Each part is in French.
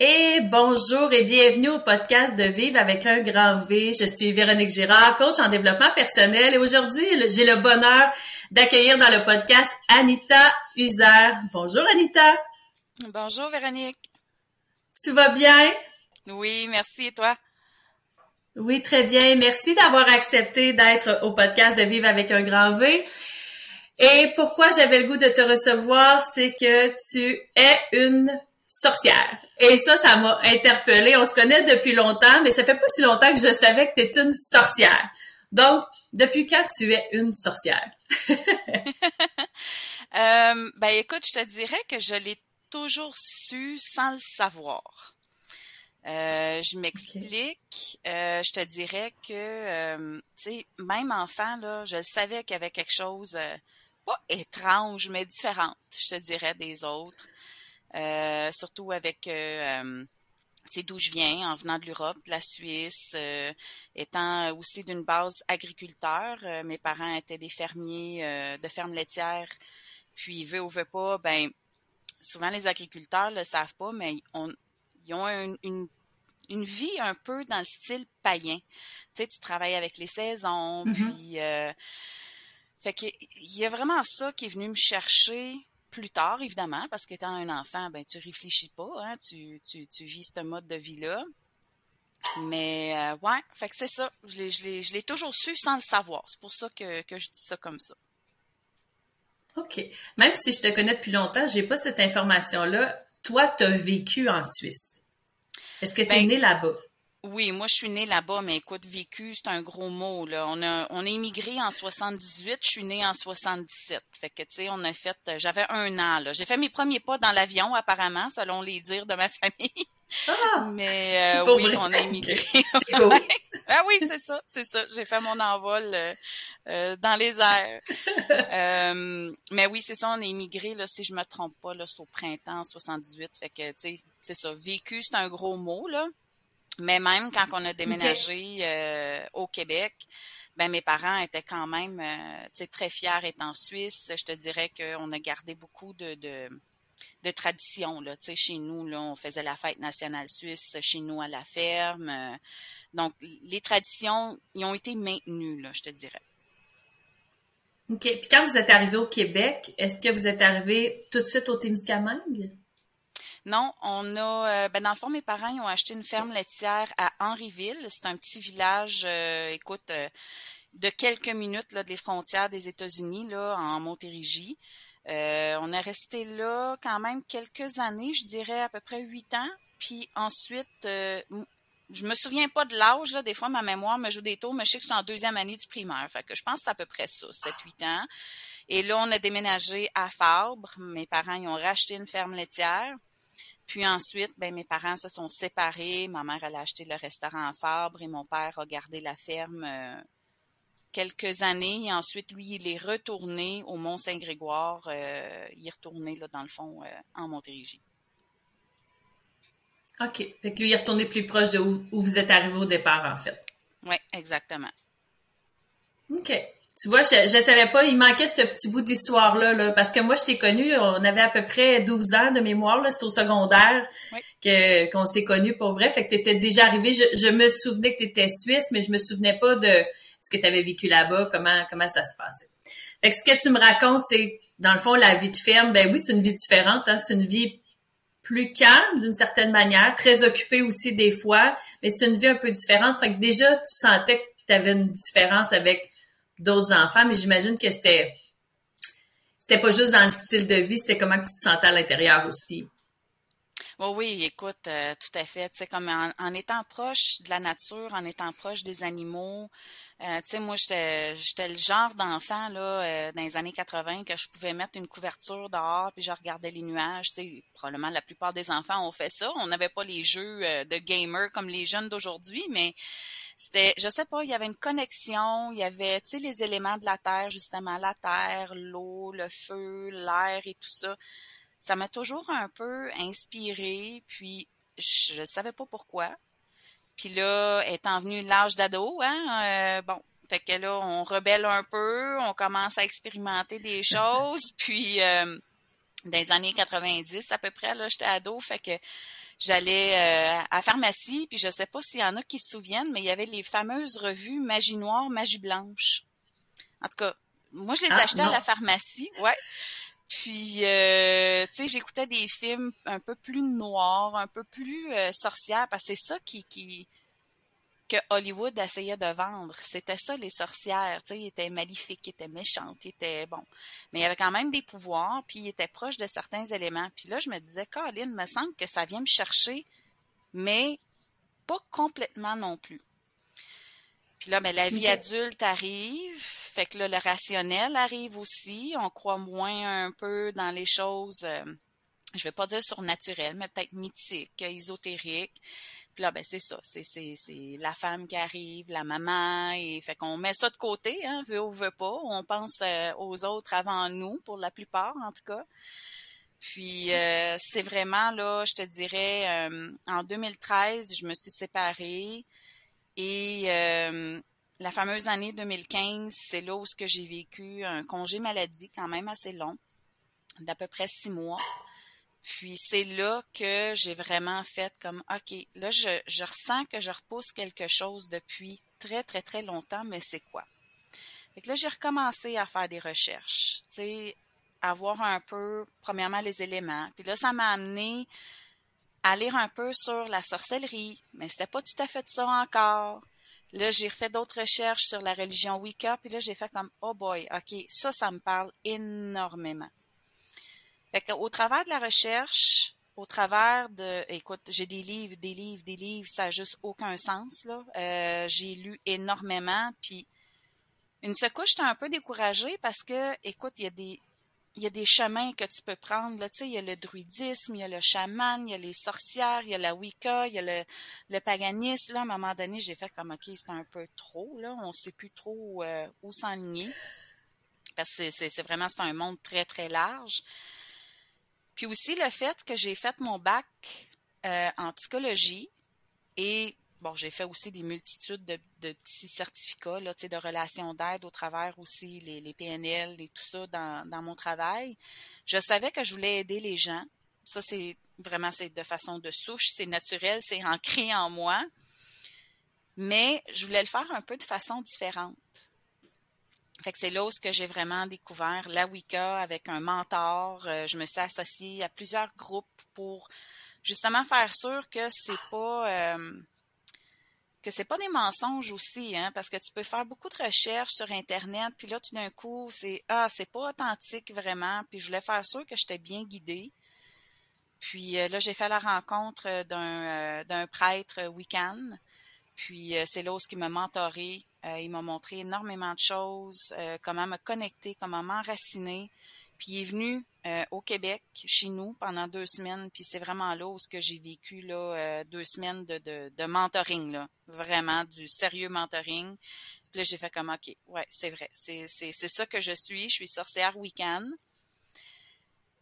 Et bonjour et bienvenue au podcast de Vivre avec un grand V. Je suis Véronique Girard, coach en développement personnel et aujourd'hui, j'ai le bonheur d'accueillir dans le podcast Anita Uzer. Bonjour Anita. Bonjour Véronique. Tu vas bien? Oui, merci et toi? Oui, très bien. Merci d'avoir accepté d'être au podcast de Vivre avec un grand V. Et pourquoi j'avais le goût de te recevoir, c'est que tu es une sorcière. Et ça, ça m'a interpellée. On se connaît depuis longtemps, mais ça fait pas si longtemps que je savais que tu es une sorcière. Donc, depuis quand tu es une sorcière? euh, ben écoute, je te dirais que je l'ai toujours su sans le savoir. Euh, je m'explique. Euh, je te dirais que, tu sais, même enfant, là, je savais qu'il y avait quelque chose, pas étrange, mais différente, je te dirais, des autres. Euh, surtout avec euh, sais d'où je viens, en venant de l'Europe, de la Suisse, euh, étant aussi d'une base agriculteur. mes parents étaient des fermiers de fermes laitières. Puis, veut ou veut pas, ben souvent les agriculteurs le savent pas, mais on, ils ont une, une, vie un peu dans le style païen. Tu sais, tu travailles avec les saisons, mm-hmm. puis... fait que il y a vraiment ça qui est venu me chercher plus tard, évidemment, parce qu'étant un enfant, ben tu réfléchis pas, hein, tu, tu, tu vis ce mode de vie-là. Mais euh, ouais, fait que c'est ça. Je l'ai toujours su sans le savoir. C'est pour ça que, que, je dis ça comme ça. OK. Même si je te connais depuis longtemps, j'ai pas cette information-là. Toi, tu as vécu en Suisse. Est-ce que tu es ben, né là-bas? Oui, moi je suis née là-bas, mais écoute, vécu, c'est un gros mot. Là. On a on est immigré en 78, je suis née en 77. Fait que tu sais, on a fait j'avais un an là. J'ai fait mes premiers pas dans l'avion, apparemment, selon les dires de ma famille. Ah, mais euh, oui, on a immigré. ah oui, c'est ça, c'est ça. J'ai fait mon envol euh, euh, dans les airs. mais oui, c'est ça, on est immigré, là, si je me trompe pas, là, c'est au printemps 78. Fait que, tu sais, c'est ça. Vécu, c'est un gros mot, là. Mais même quand on a déménagé euh, au Québec, ben mes parents étaient quand même euh, très fiers étant Suisse. Je te dirais qu'on a gardé beaucoup de, de, de traditions. Là. Chez nous, là, on faisait la fête nationale suisse chez nous à la ferme. donc, les traditions, ils ont été maintenues, là, je te dirais. OK. Puis quand vous êtes arrivé au Québec, est-ce que vous êtes arrivé tout de suite au Témiscamingue? Non, on a, euh, ben dans le fond, mes parents ont acheté une ferme laitière à Henryville. C'est un petit village, euh, écoute, euh, de quelques minutes là, des frontières des États-Unis, là, en Montérégie. on est resté là quand même quelques années, je dirais à peu près huit ans. Puis ensuite, je me souviens pas de l'âge, là. Des fois, ma mémoire me joue des tours, mais je sais que je en deuxième année du primaire. Fait que je pense que c'est à peu près ça, 7-8 ans. Et là, on a déménagé à Fabre. Mes parents, ils ont racheté une ferme laitière. Puis ensuite, ben, mes parents se sont séparés. Ma mère, elle a acheté le restaurant Fabre et mon père a gardé la ferme euh, quelques années. Et ensuite, lui, il est retourné au Mont-Saint-Grégoire. Euh, il est retourné, là, dans le fond, euh, en Montérégie. OK. Fait que lui, il est retourné plus proche de où, où vous êtes arrivé au départ, en fait. Oui, exactement. OK. Tu vois, je, je savais pas, il manquait ce petit bout d'histoire-là, là, parce que moi, je t'ai connu, on avait à peu près 12 ans de mémoire, là, c'était au secondaire que qu'on s'est connu pour vrai. Fait que tu étais déjà arrivé, je, me souvenais que tu étais suisse, mais je me souvenais pas de ce que tu avais vécu là-bas, comment comment ça se passait. Fait que ce que tu me racontes, c'est dans le fond la vie de ferme, ben oui, c'est une vie différente, hein, c'est une vie plus calme d'une certaine manière, très occupée aussi des fois, mais c'est une vie un peu différente. Fait que déjà, tu sentais que tu avais une différence avec d'autres enfants, mais j'imagine que c'était c'était pas juste dans le style de vie, c'était comment tu te sentais à l'intérieur aussi. Oui, oui, écoute, euh, tout à fait. Tu sais, comme en, étant proche de la nature, en étant proche des animaux, euh, tu sais, moi, j'étais, j'étais le genre d'enfant là euh, dans les années 80 que je pouvais mettre une couverture dehors puis je regardais les nuages. Tu sais, probablement la plupart des enfants ont fait ça. On n'avait pas les jeux de gamer comme les jeunes d'aujourd'hui, mais c'était, je sais pas, il y avait une connexion, il y avait, tu sais, les éléments de la terre, justement, la terre, l'eau, le feu, l'air et tout ça. Ça m'a toujours un peu inspiré, puis je, ne savais pas pourquoi. Puis là, étant venu l'âge d'ado, hein, euh, bon, fait que là, on rebelle un peu, on commence à expérimenter des choses, puis euh, dans les années 90 à peu près, là, j'étais ado, fait que j'allais euh, à la pharmacie, puis je sais pas s'il y en a qui se souviennent, mais il y avait les fameuses revues Magie Noire, Magie Blanche. En tout cas, moi, je les ah, achetais à la pharmacie, ouais. Puis, euh, tu sais, j'écoutais des films un peu plus noirs, un peu plus euh, sorcières, parce que c'est ça qui, qui que Hollywood essayait de vendre. C'était ça, les sorcières. Tu sais, ils étaient maléfiques, ils étaient méchantes, ils étaient bon. Mais il y avait quand même des pouvoirs, puis ils étaient proches de certains éléments. Puis là, je me disais, Colin, me semble que ça vient me chercher, mais pas complètement non plus. Puis là, mais ben, la vie adulte arrive, fait que là, le rationnel arrive aussi. On croit moins un peu dans les choses, euh, je vais pas dire surnaturelles, mais peut-être mythiques, ésotériques. Puis là, ben c'est ça, c'est, la femme qui arrive, la maman, et fait qu'on met ça de côté, hein, veut ou veut pas. On pense euh, aux autres avant nous, pour la plupart en tout cas. Puis euh, c'est vraiment là, je te dirais, en 2013, je me suis séparée. Et euh, la fameuse année 2015, c'est là où j'ai vécu un congé maladie quand même assez long, d'à peu près six mois. Puis c'est là que j'ai vraiment fait comme OK, là je, je ressens que je repousse quelque chose depuis très très très longtemps, mais c'est quoi? Fait que là, j'ai recommencé à faire des recherches, tu sais, à voir un peu, premièrement, les éléments. Puis là, ça m'a amené à lire un peu sur la sorcellerie, mais c'était pas tout à fait ça encore. Là, j'ai refait d'autres recherches sur la religion Wicca, puis là, j'ai fait comme, oh boy, ok, ça, ça me parle énormément. Fait qu'au travers de la recherche, au travers de, écoute, j'ai des livres, des livres, des livres, ça n'a juste aucun sens, là. Euh, j'ai lu énormément, puis une secouche, j'étais un peu découragée parce que, écoute, il y a des, il y a des chemins que tu peux prendre. Là, il y a le druidisme, il y a le chaman, il y a les sorcières, il y a la Wicca, il y a le, le paganisme. Là, à un moment donné, j'ai fait comme OK, c'est un peu trop. Là, on sait plus trop euh, où s'enligner. Parce que c'est vraiment c'est un monde très, très large. Puis aussi le fait que j'ai fait mon bac euh, en psychologie et bon, j'ai fait aussi des multitudes de, petits certificats là, de relations d'aide au travers aussi les, les, PNL et tout ça dans, dans mon travail. Je savais que je voulais aider les gens. Ça, c'est vraiment c'est de façon de souche, c'est naturel, c'est ancré en moi. Mais je voulais le faire un peu de façon différente. Fait que c'est là où j'ai vraiment découvert la Wicca avec un mentor. Euh, je me suis associée à plusieurs groupes pour justement faire sûr que c'est pas euh, que c'est pas des mensonges aussi, hein, parce que tu peux faire beaucoup de recherches sur Internet, puis là, tout d'un coup, c'est Ah, c'est pas authentique vraiment, puis je voulais faire sûr que j'étais bien guidée. Puis euh, là, j'ai fait la rencontre d'un, d'un prêtre Wiccan. Puis c'est là où il m'a mentoré. Il m'a montré énormément de choses, comment me connecter, comment m'enraciner. Puis il est venu euh, au Québec, chez nous, pendant deux semaines. Puis c'est vraiment là où j'ai vécu euh, deux semaines de, mentoring. Vraiment du sérieux mentoring. Puis là, j'ai fait comme OK, ouais, c'est vrai. C'est, c'est, c'est ça que je suis. Je suis sorcière week-end.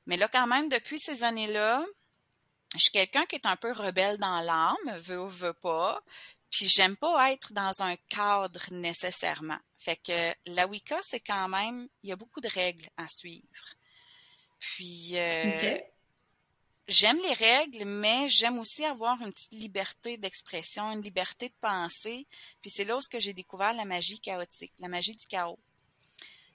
Mais là, quand même, depuis ces années-là, je suis quelqu'un qui est un peu rebelle dans l'âme, veut ou veut pas. Puis j'aime pas être dans un cadre nécessairement. Fait que la Wicca, c'est quand même, il y a beaucoup de règles à suivre. Puis euh, j'aime les règles, mais j'aime aussi avoir une petite liberté d'expression, une liberté de penser. Puis c'est là où j'ai découvert la magie chaotique, la magie du chaos.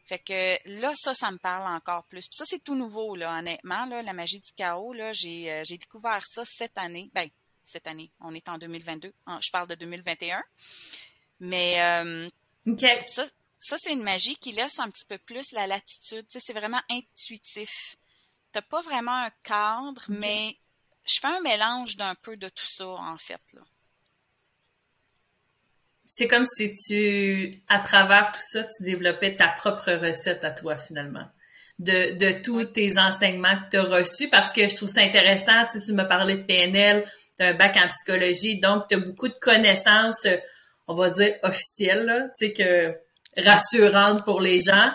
Fait que là, ça, ça me parle encore plus. Puis ça, c'est tout nouveau, là, honnêtement. Là, la magie du chaos, là, j'ai, euh, j'ai découvert ça cette année. Ben, cette année. On est en 2022. Je parle de 2021. Mais euh, ça, ça c'est une magie qui laisse un petit peu plus la latitude. Tu sais, c'est vraiment intuitif. T'as pas vraiment un cadre, mais je fais un mélange d'un peu de tout ça, en fait. Là. C'est comme si tu, à travers tout ça, tu développais ta propre recette à toi, finalement. De, de tous tes enseignements que tu as reçus, parce que je trouve ça intéressant. Tu, sais, tu me parlais de PNL, un bac en psychologie, donc tu as beaucoup de connaissances, euh, on va dire officielles, tu sais, que rassurantes pour les gens.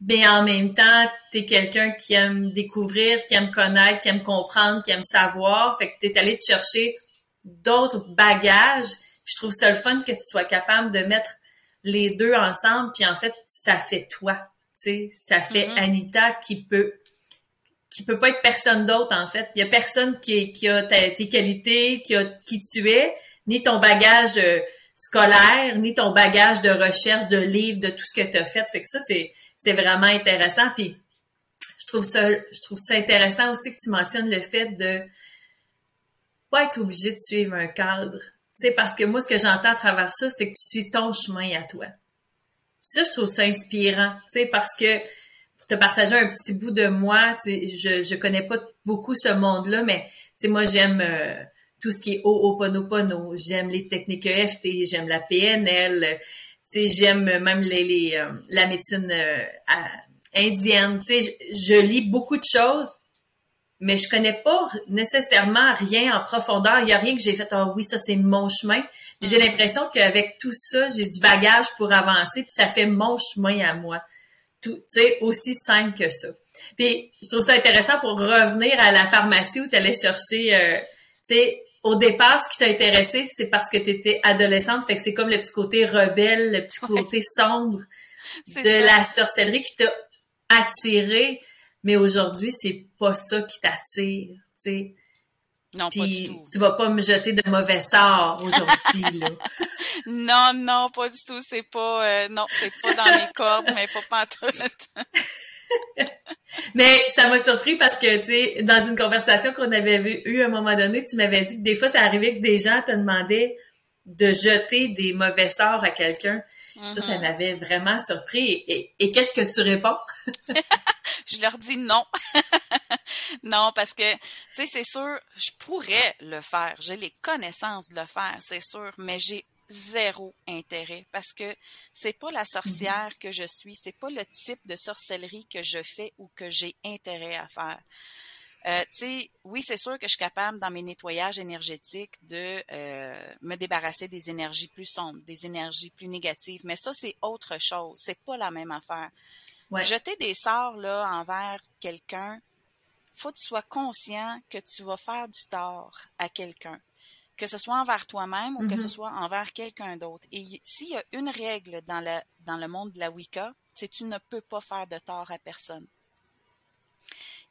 Mais en même temps, tu es quelqu'un qui aime découvrir, qui aime connaître, qui aime comprendre, qui aime savoir. Fait que tu es allé te chercher d'autres bagages. Je trouve ça le fun que tu sois capable de mettre les deux ensemble. Puis en fait, ça fait toi. Sais, ça fait mm-hmm. Anita qui peut qui peut pas être personne d'autre en fait. Il y a personne qui, qui a tes qualités, qui a qui tu es, ni ton bagage euh, scolaire, ni ton bagage de recherche, de livres, de tout ce que tu as fait. Fait que ça c'est c'est vraiment intéressant. Puis je trouve ça je trouve ça intéressant aussi que tu mentionnes le fait de pas être obligé de suivre un cadre. Tu sais parce que moi ce que j'entends à travers ça c'est que tu suis ton chemin à toi. ça je trouve ça inspirant, tu sais parce que te partager un petit bout de moi. Je je connais pas beaucoup ce monde-là, mais moi j'aime euh, tout ce qui est Ho'oponopono. J'aime les techniques EFT, j'aime la PNL. J'aime même les, les euh, la médecine euh, indienne. Je, je lis beaucoup de choses, mais je connais pas nécessairement rien en profondeur. Il y a rien que j'ai fait. Ah oui, ça c'est mon chemin. J'ai l'impression qu'avec tout ça, j'ai du bagage pour avancer, puis ça fait mon chemin à moi tout, tu sais, aussi simple que ça. Puis je trouve ça intéressant pour revenir à la pharmacie où tu allais chercher, euh, tu sais, au départ, ce qui t'a intéressé, c'est parce que tu étais adolescente, fait que c'est comme le petit côté rebelle, le petit côté sombre de la sorcellerie qui t'a attiré. Mais aujourd'hui, c'est pas ça qui t'attire, tu sais. Non, pas du tout. Tu vas pas me jeter de mauvais sorts aujourd'hui, là. non, non, pas du tout. C'est pas, euh, non, c'est pas dans mes cordes, mais pas pantoute. mais ça m'a surpris parce que, tu sais, dans une conversation qu'on avait eue à un moment donné, tu m'avais dit que des fois, ça arrivait que des gens te demandaient de jeter des mauvais sorts à quelqu'un. Ça, ça mm-hmm. m'avait vraiment surpris. Et, qu'est-ce que tu réponds? je leur dis non. non, parce que, tu sais, c'est sûr, je pourrais le faire. J'ai les connaissances de le faire, c'est sûr, mais j'ai zéro intérêt parce que c'est pas la sorcière que je suis, c'est pas le type de sorcellerie que je fais ou que j'ai intérêt à faire. Euh, tu sais, oui, c'est sûr que je suis capable dans mes nettoyages énergétiques de euh, me débarrasser des énergies plus sombres, des énergies plus négatives, mais ça c'est autre chose, c'est pas la même affaire. Jeter des sorts là envers quelqu'un, faut que tu sois conscient que tu vas faire du tort à quelqu'un, que ce soit envers toi-même ou que ce mm-hmm. soit envers quelqu'un d'autre. Et s'il y a une règle dans le dans le monde de la Wicca, c'est tu ne peux pas faire de tort à personne.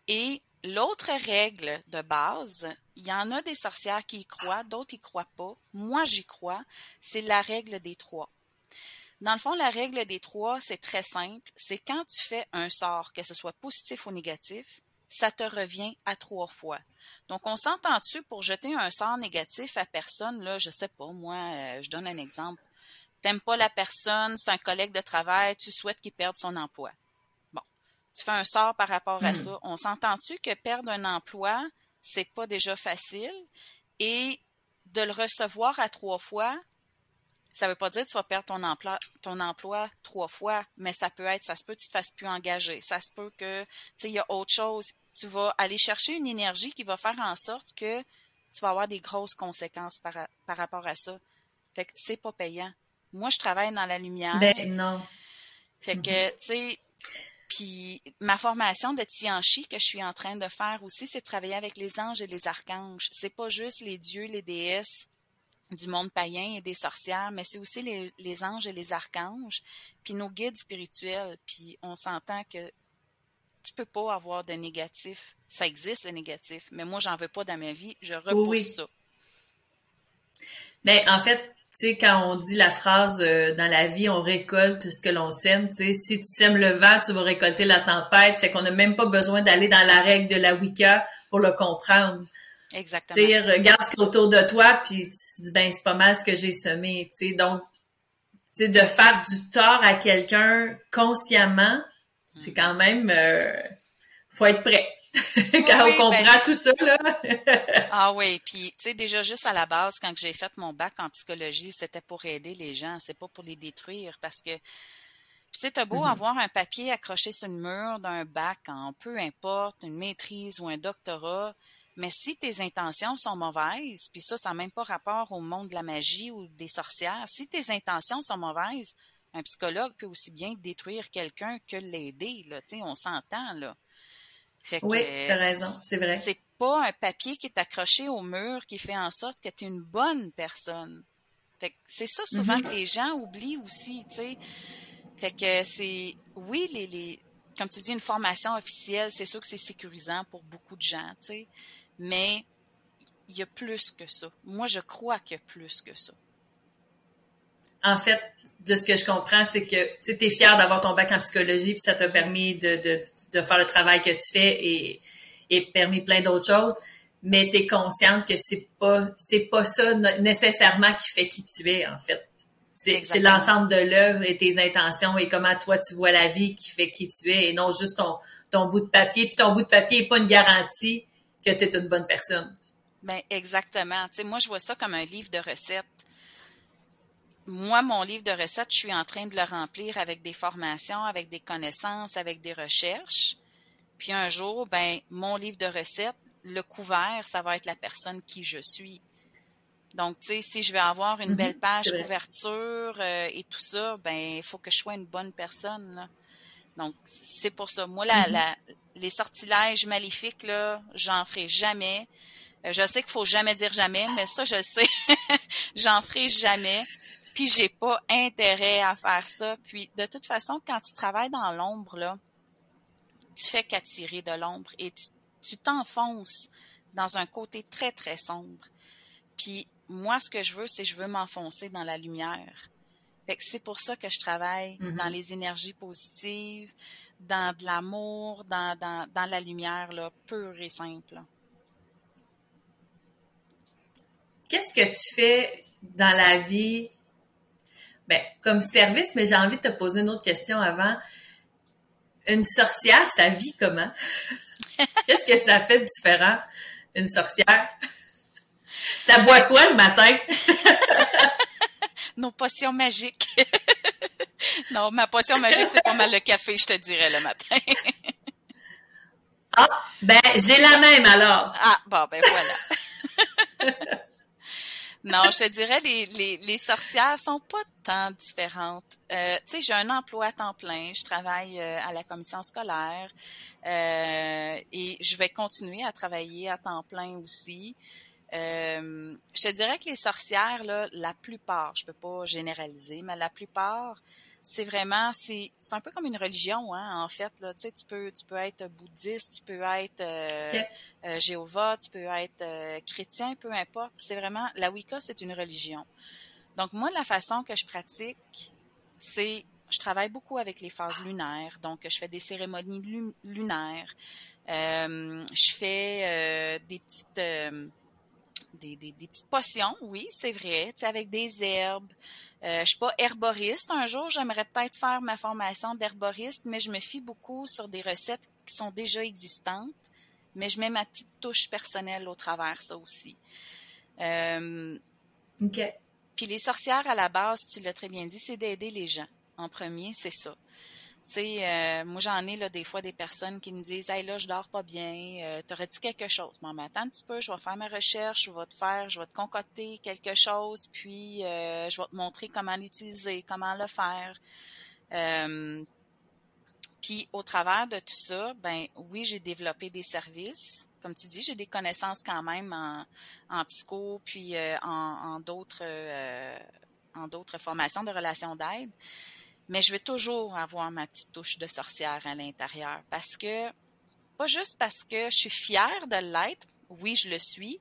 Et l'autre règle de base, il y en a des sorcières qui y croient, d'autres y croient pas. Moi, j'y crois. C'est la règle des trois. Dans le fond, la règle des trois, c'est très simple. C'est quand tu fais un sort, que ce soit positif ou négatif, ça te revient à trois fois. Donc, on s'entend-tu pour jeter un sort négatif à personne, là, je sais pas, moi, euh, je donne un exemple. T'aimes pas la personne, c'est un collègue de travail, tu souhaites qu'il perde son emploi tu fais un sort par rapport à hmm. ça. On s'entend-tu que perdre un emploi, c'est pas déjà facile? Et de le recevoir à trois fois, ça veut pas dire que tu vas perdre ton emploi, ton emploi trois fois, mais ça peut être, ça se peut que tu te fasses plus engager. Ça se peut que, tu sais, il y a autre chose. Tu vas aller chercher une énergie qui va faire en sorte que tu vas avoir des grosses conséquences par, par rapport à ça. Fait que c'est pas payant. Moi, je travaille dans la lumière. Ben, non. Fait que, mm-hmm. tu sais, puis ma formation de Tianchi que je suis en train de faire aussi, c'est travailler avec les anges et les archanges. C'est pas juste les dieux, les déesses du monde païen et des sorcières, mais c'est aussi les, anges et les archanges, puis nos guides spirituels. Puis on s'entend que tu peux pas avoir de négatif. Ça existe le négatif, mais moi j'en veux pas dans ma vie. Je repousse ça. Mais ben, en fait, tu sais, quand on dit la phrase euh, dans la vie, on récolte ce que l'on sème, tu sais, si tu sèmes le vent, tu vas récolter la tempête. Fait qu'on n'a même pas besoin d'aller dans la règle de la Wicca pour le comprendre. Exactement. Tu sais, regarde ce qu'il y a autour de toi, puis tu dis, ben, c'est pas mal ce que j'ai semé, tu sais. Donc, tu sais, de faire du tort à quelqu'un consciemment, c'est mm. quand même, euh, faut être prêt. quand on comprend ben, tout ça, là. ah oui, puis tu sais, déjà juste à la base, quand j'ai fait mon bac en psychologie, c'était pour aider les gens, c'est pas pour les détruire parce que tu sais, t'as beau mm-hmm. avoir un papier accroché sur le mur d'un bac en peu importe, une maîtrise ou un doctorat, mais si tes intentions sont mauvaises, puis ça, ça n'a même pas rapport au monde de la magie ou des sorcières, si tes intentions sont mauvaises, un psychologue peut aussi bien détruire quelqu'un que l'aider, là, tu sais, on s'entend, là oui, t'as raison, c'est vrai. C'est pas un papier qui est accroché au mur qui fait en sorte que tu es une bonne personne. Fait c'est ça souvent mm-hmm. que les gens oublient aussi, tu sais. Fait que c'est oui, les, les comme tu dis, une formation officielle, c'est sûr que c'est sécurisant pour beaucoup de gens, tu sais, mais il y a plus que ça. Moi, je crois qu'il y a plus que ça. En fait, de ce que je comprends, c'est que tu es fier d'avoir ton bac en psychologie, puis ça t'a permis de, de, de, faire le travail que tu fais et, et permis plein d'autres choses, mais tu es consciente que c'est pas c'est pas ça nécessairement qui fait qui tu es, en fait. C'est l'ensemble de l'œuvre et tes intentions et comment toi tu vois la vie qui fait qui tu es et non juste ton, ton bout de papier. Puis ton bout de papier n'est pas une garantie que tu es une bonne personne. Ben exactement. Tu sais, moi, je vois ça comme un livre de recettes. Moi, mon livre de recettes, je suis en train de le remplir avec des formations, avec des connaissances, avec des recherches. Puis un jour, ben, mon livre de recettes, le couvert, ça va être la personne qui je suis. Donc, tu sais, si je veux avoir une belle mhm, page couverture euh, et tout ça, ben, il faut que je sois une bonne personne. Là. Donc, c'est pour ça. Moi, la, mhm. la, les sortilèges maléfiques, là, j'en ferai jamais. Euh, je sais qu'il faut jamais dire jamais, mais ça, je sais. j'en ferai jamais. Puis j'ai pas intérêt à faire ça. Puis de toute façon, quand tu travailles dans l'ombre, là, tu fais qu'attirer de l'ombre et tu t'enfonces dans un côté très, très sombre. Puis moi, ce que je veux, c'est je veux m'enfoncer dans la lumière. Fait que c'est pour ça que je travaille mm-hmm. dans les énergies positives, dans de l'amour, dans, dans, dans, la lumière, là, pure et simple. Qu'est-ce que tu fais dans la vie, ben, comme service, mais j'ai envie de te poser une autre question avant. Une sorcière, ça vit comment? Qu'est-ce que ça fait de différent, une sorcière? Ça boit quoi le matin? Nos potions magiques. non, ma potion magique, c'est pas mal le café, je te dirais, le matin. ah, ben, j'ai la même alors. Ah, bon, ben voilà. Non, je te dirais, les, les, les sorcières sont pas tant différentes. Euh, tu sais, j'ai un emploi à temps plein, je travaille euh, à la commission scolaire euh, et je vais continuer à travailler à temps plein aussi. Euh, je te dirais que les sorcières, là, la plupart, je peux pas généraliser, mais la plupart, c'est vraiment, c'est, c'est un peu comme une religion, hein, en fait. Là, tu sais, tu peux, tu peux être bouddhiste, tu peux être euh, euh Jéhovah, tu peux être euh, chrétien, peu importe. C'est vraiment, la Wicca, c'est une religion. Donc moi, la façon que je pratique, c'est, je travaille beaucoup avec les phases lunaires. Donc, je fais des cérémonies lunaires. Euh, je fais des petites des, des, petites potions, oui, c'est vrai, tu avec des herbes. Euh, je suis pas herboriste. Un jour, j'aimerais peut-être faire ma formation d'herboriste, mais je me fie beaucoup sur des recettes qui sont déjà existantes, mais je mets ma petite touche personnelle au travers ça aussi. Euh, OK. Puis les sorcières, à la base, tu l'as très bien dit, c'est d'aider les gens. En premier, c'est ça. Euh, moi j'en ai là des fois des personnes qui me disent Hey là, je dors pas bien, euh, t'aurais-tu quelque chose? Bon, mais attends un petit peu, je vais faire ma recherche, je vais te faire, je vais te concocter quelque chose, puis euh, je vais te montrer comment l'utiliser, comment le faire. Puis au travers de tout ça, ben oui, j'ai développé des services. Comme tu dis, j'ai des connaissances quand même en, psycho, puis en d'autres formations de relations d'aide mais je vais toujours avoir ma petite touche de sorcière à l'intérieur parce que, pas juste parce que je suis fière de l'être, oui, je le suis,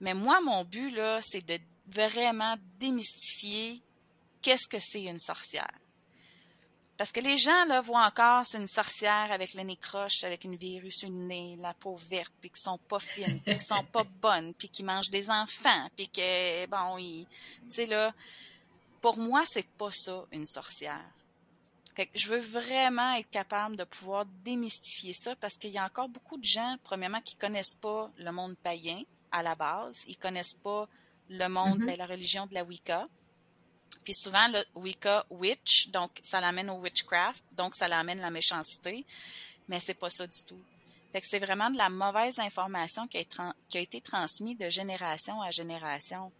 mais moi, mon but, là, c'est de vraiment démystifier qu'est-ce que c'est une sorcière. Parce que les gens, là, voient encore, c'est une sorcière avec le nez croche, avec une virus, une nez, la peau verte, puis qui sont pas fines, puis qui sont pas bonnes, puis qui mangent des enfants, puis que, bon, ils, tu sais, là, pour moi, c'est pas ça une sorcière. je veux vraiment être capable de pouvoir démystifier ça parce qu'il y a encore beaucoup de gens, premièrement, qui connaissent pas le monde païen à la base. Ils connaissent pas le monde, ben, la religion de la Wicca. Puis souvent, le Wicca witch, donc ça l'amène au witchcraft, donc ça l'amène la méchanceté, mais c'est pas ça du tout. Fait que c'est vraiment de la mauvaise information qui a, qui a été transmise de génération à génération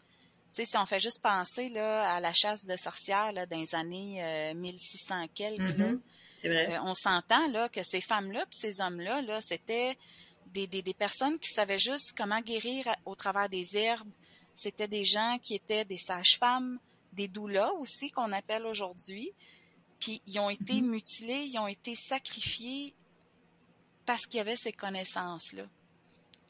si on fait juste penser là, à la chasse de sorcières là, dans les années 1600 euh, quelques, mm-hmm. euh, on s'entend là que ces femmes-là et ces hommes-là, là, c'était des, des, des, personnes qui savaient juste comment guérir au travers des herbes. C'était des gens qui étaient des sages-femmes, des doulas aussi qu'on appelle aujourd'hui. Puis ils ont été mm-hmm. mutilés, ils ont été sacrifiés parce qu'il y avait ces connaissances-là.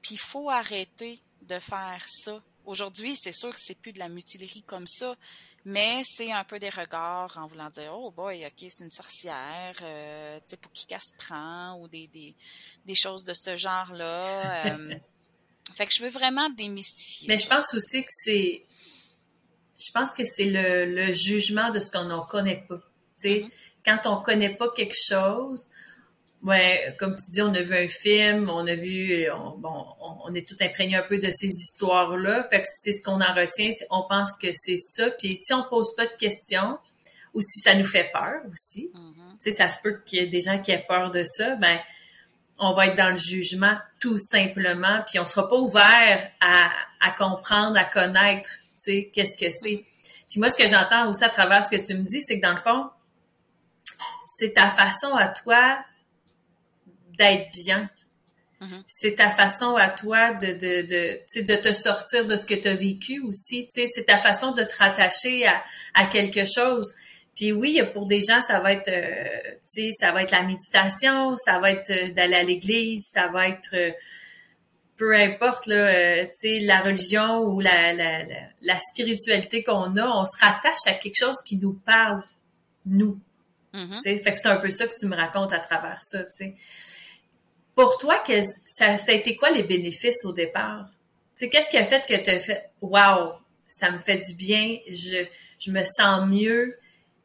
Puis il faut arrêter de faire ça. Aujourd'hui, c'est sûr que c'est plus de la mutilerie comme ça, mais c'est un peu des regards en voulant dire oh boy ok c'est une sorcière euh, tu sais pour qui qu'elle se prend ou des, des, des choses de ce genre là euh. fait que je veux vraiment démystifier mais je pense aussi que c'est je pense que c'est le, le, jugement de ce qu'on ne connaît pas tu sais mm-hmm. quand on connaît pas quelque chose Ouais, comme tu dis, on a vu un film, on a vu, on, bon, on, est tout imprégné un peu de ces histoires-là. Fait que c'est ce qu'on en retient. On pense que c'est ça. Puis si on pose pas de questions, ou si ça nous fait peur aussi, mm-hmm. tu sais, ça se peut qu'il y ait des gens qui aient peur de ça, ben, on va être dans le jugement tout simplement, puis on sera pas ouvert à, à comprendre, à connaître, tu sais, qu'est-ce que c'est. Puis moi, ce que j'entends aussi à travers ce que tu me dis, c'est que dans le fond, c'est ta façon à toi d'être bien. Mm-hmm. C'est ta façon à toi de, de, de, de te sortir de ce que tu as vécu aussi. C'est ta façon de te rattacher à, à quelque chose. Puis oui, pour des gens, ça va être, euh, ça va être la méditation, ça va être euh, d'aller à l'église, ça va être euh, peu importe là, la religion ou la, la, la, spiritualité qu'on a, on se rattache à quelque chose qui nous parle, nous. Mm-hmm. Fait que c'est un peu ça que tu me racontes à travers ça. sais pour toi, ça, a été quoi les bénéfices au départ? qu'est-ce qui a fait que tu as fait Wow, ça me fait du bien, je, je me sens mieux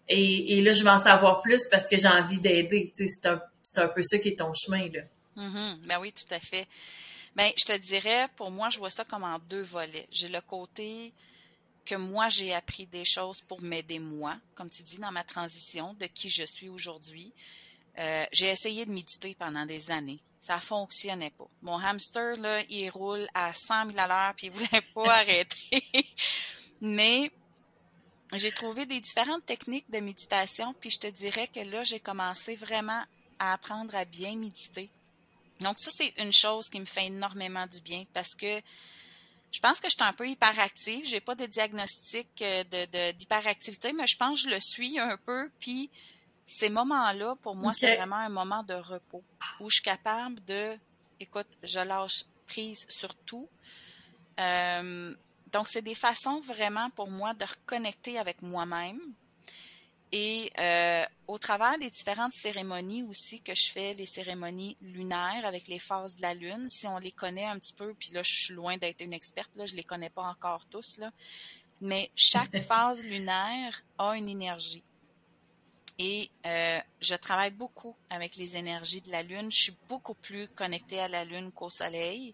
et, et là, je vais en savoir plus parce que j'ai envie d'aider. C'est un, un peu ça qui est ton chemin. Là. Mm-hmm. Ben oui, tout à fait. Ben, je te dirais, pour moi, je vois ça comme en deux volets. J'ai le côté que moi, j'ai appris des choses pour m'aider moi, comme tu dis, dans ma transition de qui je suis aujourd'hui. Euh, j'ai essayé de méditer pendant des années ça fonctionnait pas. Mon hamster, là, il roule à 100 000 à l'heure, puis il voulait pas arrêter. Mais j'ai trouvé des différentes techniques de méditation, puis je te dirais que là, j'ai commencé vraiment à apprendre à bien méditer. Donc ça, c'est une chose qui me fait énormément du bien parce que je pense que je suis un peu hyperactive. J'ai pas de diagnostic euh, de d'hyperactivité, mais je pense que je le suis un peu. Puis ces moments-là, pour moi, c'est vraiment un moment de repos où je suis capable de, écoute, je lâche prise sur tout. Euh, donc, c'est des façons vraiment pour moi de reconnecter avec moi-même. Et euh, au travers des différentes cérémonies aussi que je fais, les cérémonies lunaires avec les phases de la lune, si on les connaît un petit peu, puis là je suis loin d'être une experte, là je les connais pas encore tous là, mais chaque phase lunaire a une énergie. Et euh, je travaille beaucoup avec les énergies de la Lune. Je suis beaucoup plus connectée à la Lune qu'au Soleil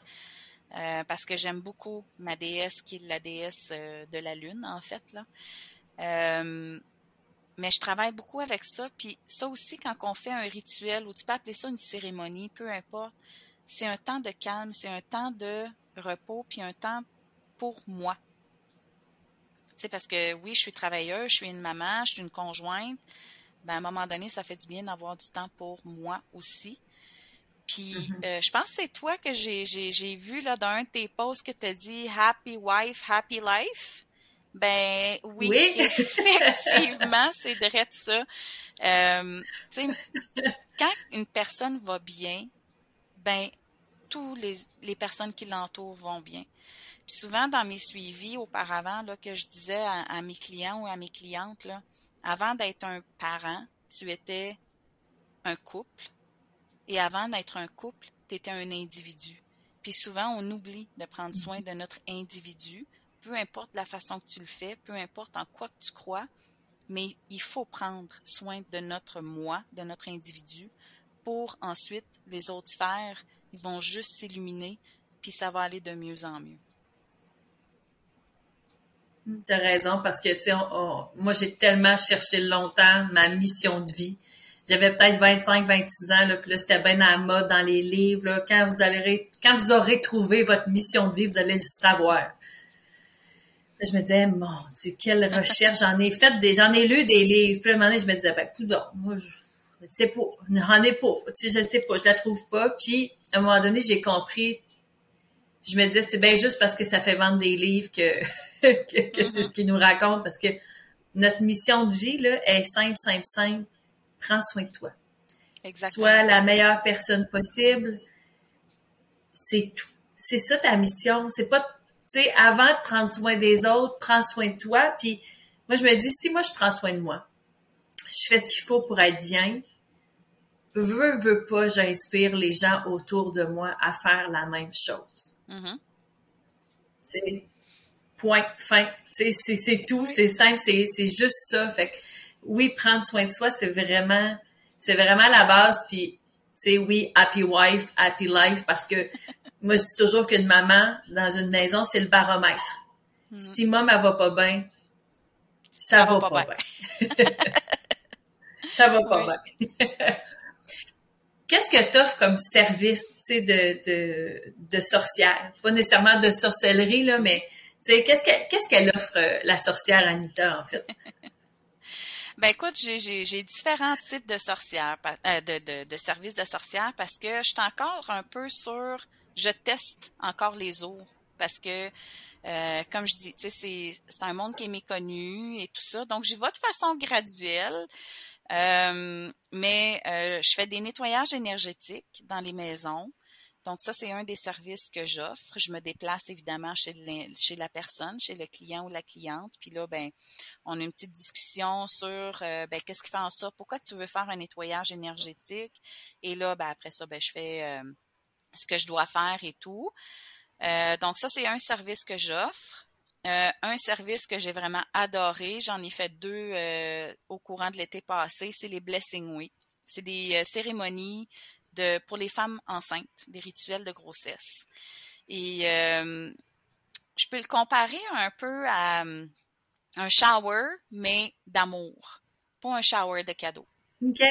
euh, parce que j'aime beaucoup ma déesse qui est la déesse euh, de la Lune, en fait. Là. mais je travaille beaucoup avec ça. Puis ça aussi, quand on fait un rituel, ou tu peux appeler ça une cérémonie, peu importe, c'est un temps de calme, c'est un temps de repos, puis un temps pour moi. Tu sais, parce que oui, je suis travailleuse, je suis une maman, je suis une conjointe, ben, à un moment donné, ça fait du bien d'avoir du temps pour moi aussi. Puis, mm-hmm. euh, je pense que c'est toi que j'ai, vu là, dans un de tes posts que tu as dit Happy Wife, Happy Life. Ben oui, effectivement, c'est direct ça. Euh, quand une personne va bien, ben tous les, les personnes qui l'entourent vont bien. Puis souvent dans mes suivis auparavant là que je disais à, à mes clients ou à mes clientes là, avant d'être un parent, tu étais un couple. Et avant d'être un couple, tu étais un individu. Puis souvent, on oublie de prendre soin de notre individu, peu importe la façon que tu le fais, peu importe en quoi que tu crois, mais il faut prendre soin de notre moi, de notre individu, pour ensuite les autres sphères, ils vont juste s'illuminer, puis ça va aller de mieux en mieux. T'as raison, parce que, tu sais, moi, j'ai tellement cherché longtemps ma mission de vie. J'avais peut-être 25, 26 ans, là, puis là, c'était bien à la mode dans les livres, là. Quand vous allez, quand vous aurez trouvé votre mission de vie, vous allez le savoir. je me disais, mon Dieu, quelle recherche. J'en ai fait des, j'en ai lu des livres. Puis à un moment donné, je me disais, ben, coudonc, moi, je, sais pas, j'en ai pas. Tu je sais pas, je la trouve pas. Puis, à un moment donné, j'ai compris. Je me disais, c'est bien juste parce que ça fait vendre des livres que, que, c'est mm-hmm. ce qu'il nous raconte parce que notre mission de vie là, est simple, simple, simple. prends soin de toi. Exactement. Sois la meilleure personne possible. C'est tout. C'est ça ta mission. C'est pas, tu sais, avant de prendre soin des autres, prends soin de toi. Puis moi, je me dis, si moi, je prends soin de moi, je fais ce qu'il faut pour être bien, veux, veux pas, j'inspire les gens autour de moi à faire la même chose. Mm-hmm. point, fin. C'est tout, c'est simple, c'est juste ça. Fait que, oui, prendre soin de soi, c'est vraiment, c'est vraiment la base. Puis, tu sais, oui, happy wife, happy life, parce que moi, je dis toujours qu'une maman dans une maison, c'est le baromètre. Mm. Si maman, elle va pas bien, ça, va, pas, bien. ça va pas bien. Qu'est-ce que tu offres comme service, tu sais, de, de, de sorcière? Pas nécessairement de sorcellerie, là, mais, tu sais, qu'est-ce qu'elle, qu'est-ce qu'elle offre, euh, la sorcière Anita, en fait? Ben écoute, j'ai différents types de sorcières, euh, de, de, de, services de sorcières parce que je suis encore un peu sur, je teste encore les eaux parce que, euh, comme je dis, sais, c'est un monde qui est méconnu et tout ça. Donc, j'y vais de façon graduelle. Euh, mais euh, je fais des nettoyages énergétiques dans les maisons. Donc ça, c'est un des services que j'offre. Je me déplace évidemment chez, la personne, chez le client ou la cliente. Puis là, ben, on a une petite discussion sur euh, ben, qu'est-ce qui fait en ça, pourquoi tu veux faire un nettoyage énergétique? Et là, ben, après ça, ben, je fais ce que je dois faire et tout. donc ça, c'est un service que j'offre. Euh, un service que j'ai vraiment adoré, j'en ai fait deux euh, au courant de l'été passé, c'est les Blessing Week. C'est des euh, cérémonies de pour les femmes enceintes, des rituels de grossesse. Et je peux le comparer un peu à un shower, mais d'amour, pas un shower de cadeaux. OK.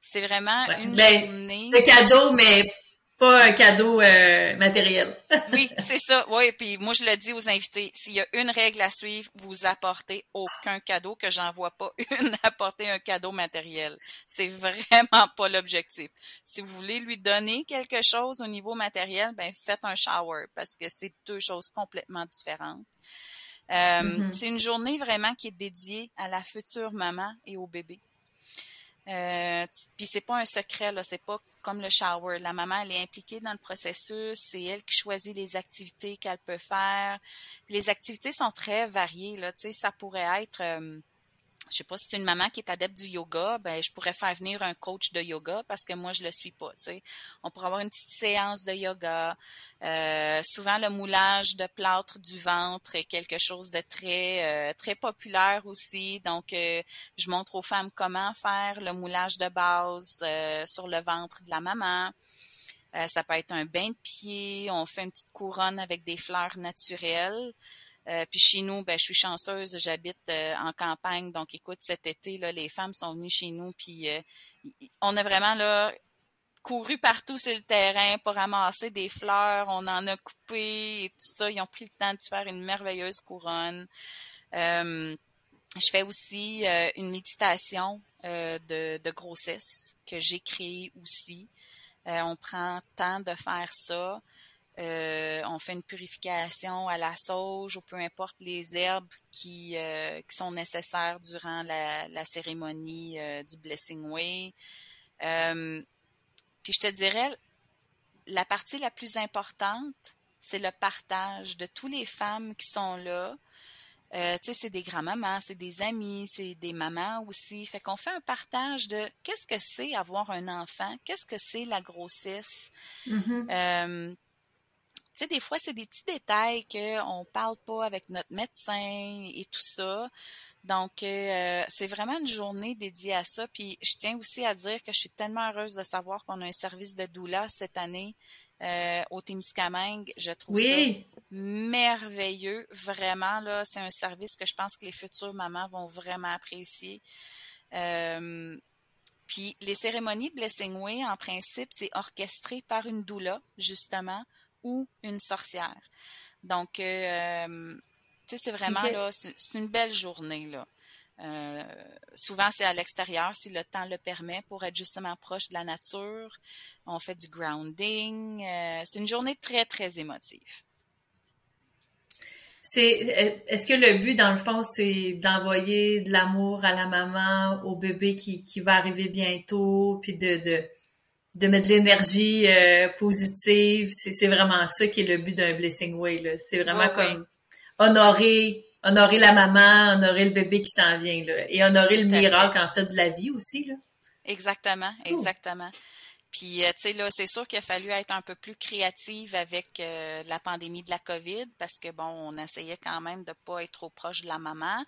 C'est vraiment une ben, journée. De cadeaux, mais pas un cadeau euh, matériel. oui, c'est ça. Oui, puis moi je le dis aux invités, s'il y a une règle à suivre, vous apportez aucun cadeau que j'en vois pas une apporter un cadeau matériel. C'est vraiment pas l'objectif. Si vous voulez lui donner quelque chose au niveau matériel, ben faites un shower parce que c'est deux choses complètement différentes. Euh, mm-hmm. C'est une journée vraiment qui est dédiée à la future maman et au bébé. Euh, puis c'est pas un secret là, c'est pas comme le shower. La maman elle est impliquée dans le processus, c'est elle qui choisit les activités qu'elle peut faire. Les activités sont très variées là, tu ça pourrait être euh, je sais pas si c'est une maman qui est adepte du yoga, ben je pourrais faire venir un coach de yoga parce que moi je le suis pas. Tu sais, on pourrait avoir une petite séance de yoga. Euh, souvent le moulage de plâtre du ventre est quelque chose de très euh, très populaire aussi. Donc euh, je montre aux femmes comment faire le moulage de base sur le ventre de la maman. ça peut être un bain de pied. On fait une petite couronne avec des fleurs naturelles. Euh, puis chez nous, ben, je suis chanceuse, j'habite euh, en campagne, donc écoute, cet été, là, les femmes sont venues chez nous, puis euh, on a vraiment là couru partout sur le terrain pour ramasser des fleurs, on en a coupé et tout ça. Ils ont pris le temps de faire une merveilleuse couronne. je fais aussi une méditation de, de, grossesse que j'ai créée aussi. on prend le temps de faire ça. Euh, on fait une purification à la sauge ou peu importe les herbes qui, euh, qui sont nécessaires durant la, la cérémonie euh, du Blessing Way. puis je te dirais, la partie la plus importante, c'est le partage de toutes les femmes qui sont là. Tu sais, c'est des grands-mamans, c'est des amis, c'est des mamans aussi. Fait qu'on fait un partage de qu'est-ce que c'est avoir un enfant, qu'est-ce que c'est la grossesse. Mm-hmm sais, des fois, c'est des petits détails qu'on parle pas avec notre médecin et tout ça. Donc, euh, c'est vraiment une journée dédiée à ça. Puis, je tiens aussi à dire que je suis tellement heureuse de savoir qu'on a un service de doula cette année euh, au Témiscamingue. Je trouve ça merveilleux. Vraiment, là, c'est un service que je pense que les futures mamans vont vraiment apprécier. Euh, puis, les cérémonies Blessing Way, en principe, c'est orchestré par une doula, justement, ou une sorcière. Donc, euh, tu sais, c'est vraiment là, c'est une belle journée là. Euh, souvent, c'est à l'extérieur si le temps le permet pour être justement proche de la nature. On fait du grounding. Euh, c'est une journée très, très émotive. C'est est-ce que le but dans le fond c'est d'envoyer de l'amour à la maman au bébé qui, qui va arriver bientôt puis de de, de mettre de l'énergie euh, positive. C'est vraiment ça qui est le but d'un blessing way c'est vraiment comme honorer honorer la maman honorer le bébé qui s'en vient là et honorer le miracle en fait de la vie aussi là. Exactement exactement. Puis, euh, tu sais, là, c'est sûr qu'il a fallu être un peu plus créative avec euh, la pandémie de la COVID parce que, bon, on essayait quand même de pas être trop proche de la maman.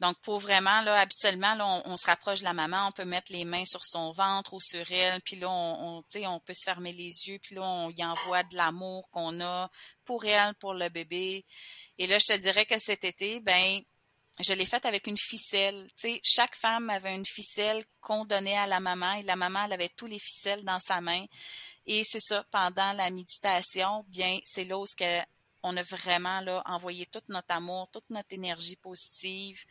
Donc, pour vraiment, là, habituellement, là, on, se rapproche de la maman, on peut mettre les mains sur son ventre ou sur elle, puis là, on, sais, on peut se fermer les yeux, puis là, on y envoie de l'amour qu'on a pour elle, pour le bébé. Et là, je te dirais que cet été, ben, je l'ai faite avec une ficelle. Tu chaque femme avait une ficelle qu'on donnait à la maman et la maman, elle avait tous les ficelles dans sa main. Et c'est ça, pendant la méditation, bien, c'est là où on a vraiment là, envoyé tout notre amour, toute notre énergie positive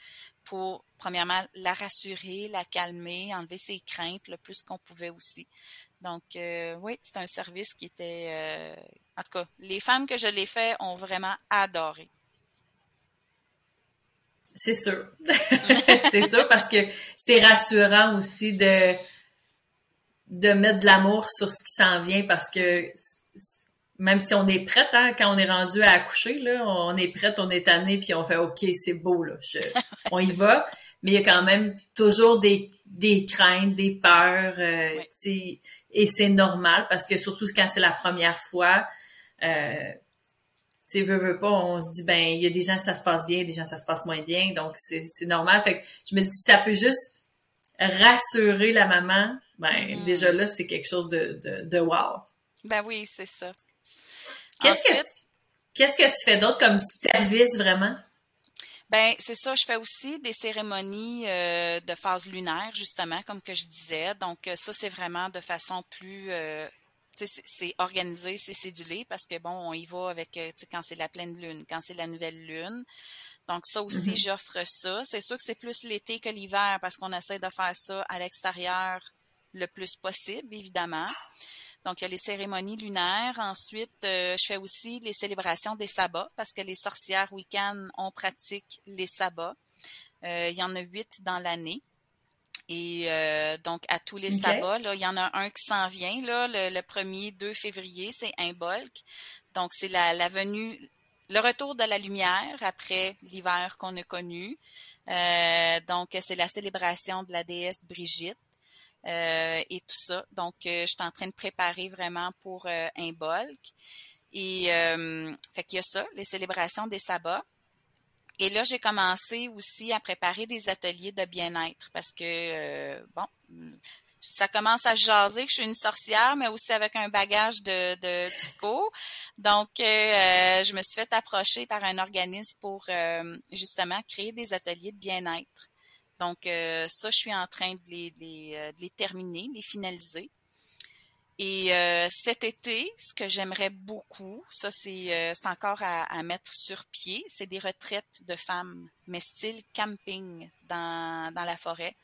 pour, premièrement, la rassurer, la calmer, enlever ses craintes le plus qu'on pouvait aussi. Donc, euh, oui, c'est un service qui était... Euh, en tout cas, les femmes que je l'ai fait ont vraiment adoré. C'est sûr. c'est sûr parce que c'est rassurant aussi de de mettre de l'amour sur ce qui s'en vient parce que même si on est prête, hein, quand on est rendu à accoucher, là, on est prête, on est tannée, puis on fait OK, c'est beau, là, on y va. Mais il y a quand même toujours des, des craintes, des peurs, euh, et c'est normal parce que surtout quand c'est la première fois, euh, tu veux, veux pas, on se dit, ben, il y a des gens, ça se passe bien, des gens, ça se passe moins bien. Donc, c'est normal. Fait que je me dis, si ça peut juste rassurer la maman, ben, mm-hmm. déjà là, c'est quelque chose de, de, de wow. Ben oui, c'est ça. Qu'est-ce que, qu'est-ce que tu fais d'autre comme service vraiment? Ben c'est ça, je fais aussi des cérémonies euh, de phase lunaire justement, comme que je disais. Donc euh, ça c'est vraiment de façon plus euh, c'est organisé, c'est cédulé parce que bon, on y va avec euh, quand c'est la pleine lune, quand c'est la nouvelle lune. Donc ça aussi, mm-hmm. j'offre ça. C'est sûr que c'est plus l'été que l'hiver parce qu'on essaie de faire ça à l'extérieur le plus possible, évidemment. Donc, il y a les cérémonies lunaires. Ensuite, euh, je fais aussi les célébrations des sabbats parce que les sorcières week-end, on pratique les sabbats. Euh, il y en a huit dans l'année. Et euh, donc, à tous les sabbats, là, il y en a un qui s'en vient, là, le, 1er 2 février, c'est un bolk. Donc, c'est la, la, venue, le retour de la lumière après l'hiver qu'on a connu. Euh, donc, c'est la célébration de la déesse Brigitte. Euh, et tout ça. Donc, je suis en train de préparer vraiment pour un bolk. Et fait qu'il y a ça, les célébrations des sabbats. Et là, j'ai commencé aussi à préparer des ateliers de bien-être parce que, euh, bon, ça commence à jaser que je suis une sorcière, mais aussi avec un bagage de, psycho. Donc, euh, je me suis fait approcher par un organisme pour euh, justement créer des ateliers de bien-être. Donc, ça, je suis en train de les, de les terminer, de les finaliser. Et euh, cet été, ce que j'aimerais beaucoup, ça c'est euh, encore à, mettre sur pied, c'est des retraites de femmes, mais style camping dans, dans la forêt,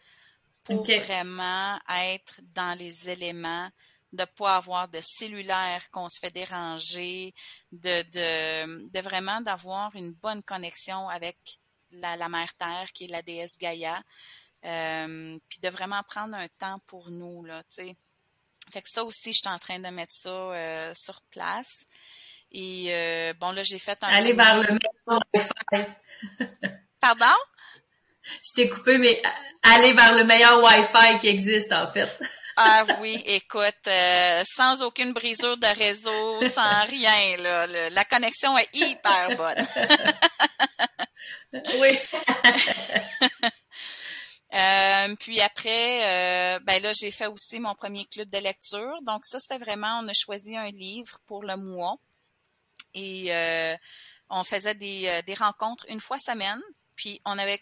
pour vraiment être dans les éléments, de pas avoir de cellulaire qu'on se fait déranger, de, de, de vraiment d'avoir une bonne connexion avec la, la mère Terre qui est la déesse Gaïa, euh, puis de vraiment prendre un temps pour nous là, tu sais fait que ça aussi, je suis en train de mettre ça euh, sur place. Et euh, bon, là, j'ai fait un. Aller vers le meilleur Wi-Fi. Pardon? Je t'ai coupé, mais aller vers le meilleur Wi-Fi qui existe, en fait. ah oui, écoute, euh, sans aucune brisure de réseau, sans rien, là, la connexion est hyper bonne. oui. Euh, puis après, euh, ben là, j'ai fait aussi mon premier club de lecture. Donc ça, c'était vraiment, on a choisi un livre pour le mois et euh, on faisait des, des rencontres une fois semaine. Puis on avait,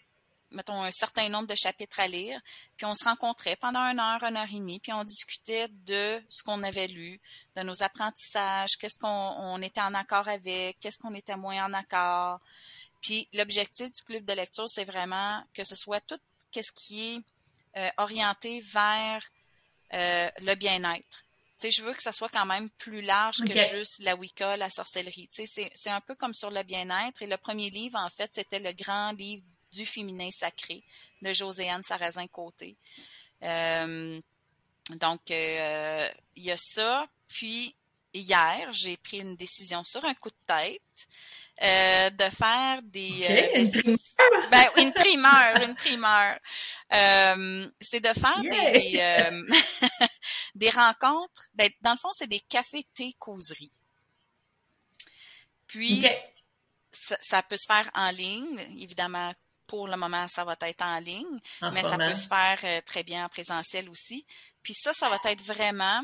mettons, un certain nombre de chapitres à lire. Puis on se rencontrait pendant une heure, une heure et demie. Puis on discutait de ce qu'on avait lu, de nos apprentissages, qu'est-ce qu'on on était en accord avec, qu'est-ce qu'on était moins en accord. Puis l'objectif du club de lecture, c'est vraiment que ce soit tout qu'est-ce qui est euh, orienté vers euh, le bien-être. sais, je veux que ça soit quand même plus large que juste la Wicca, la sorcellerie. Tu sais, c'est un peu comme sur le bien-être. Et le premier livre, en fait, c'était le grand livre du féminin sacré de Joséanne Sarrazin-Côté. Euh, donc, euh, il y a ça. Puis, hier, j'ai pris une décision sur un coup de tête. Euh, de faire des, euh, une primeur. Ben, une primeur, une primeur. Euh, c'est de faire des euh, des rencontres. Ben, dans le fond, c'est des cafés thé causeries. Puis ça, ça, peut se faire en ligne, évidemment. Pour le moment, ça va être en ligne, mais ça peut se faire très bien en présentiel aussi. Puis ça, ça va être vraiment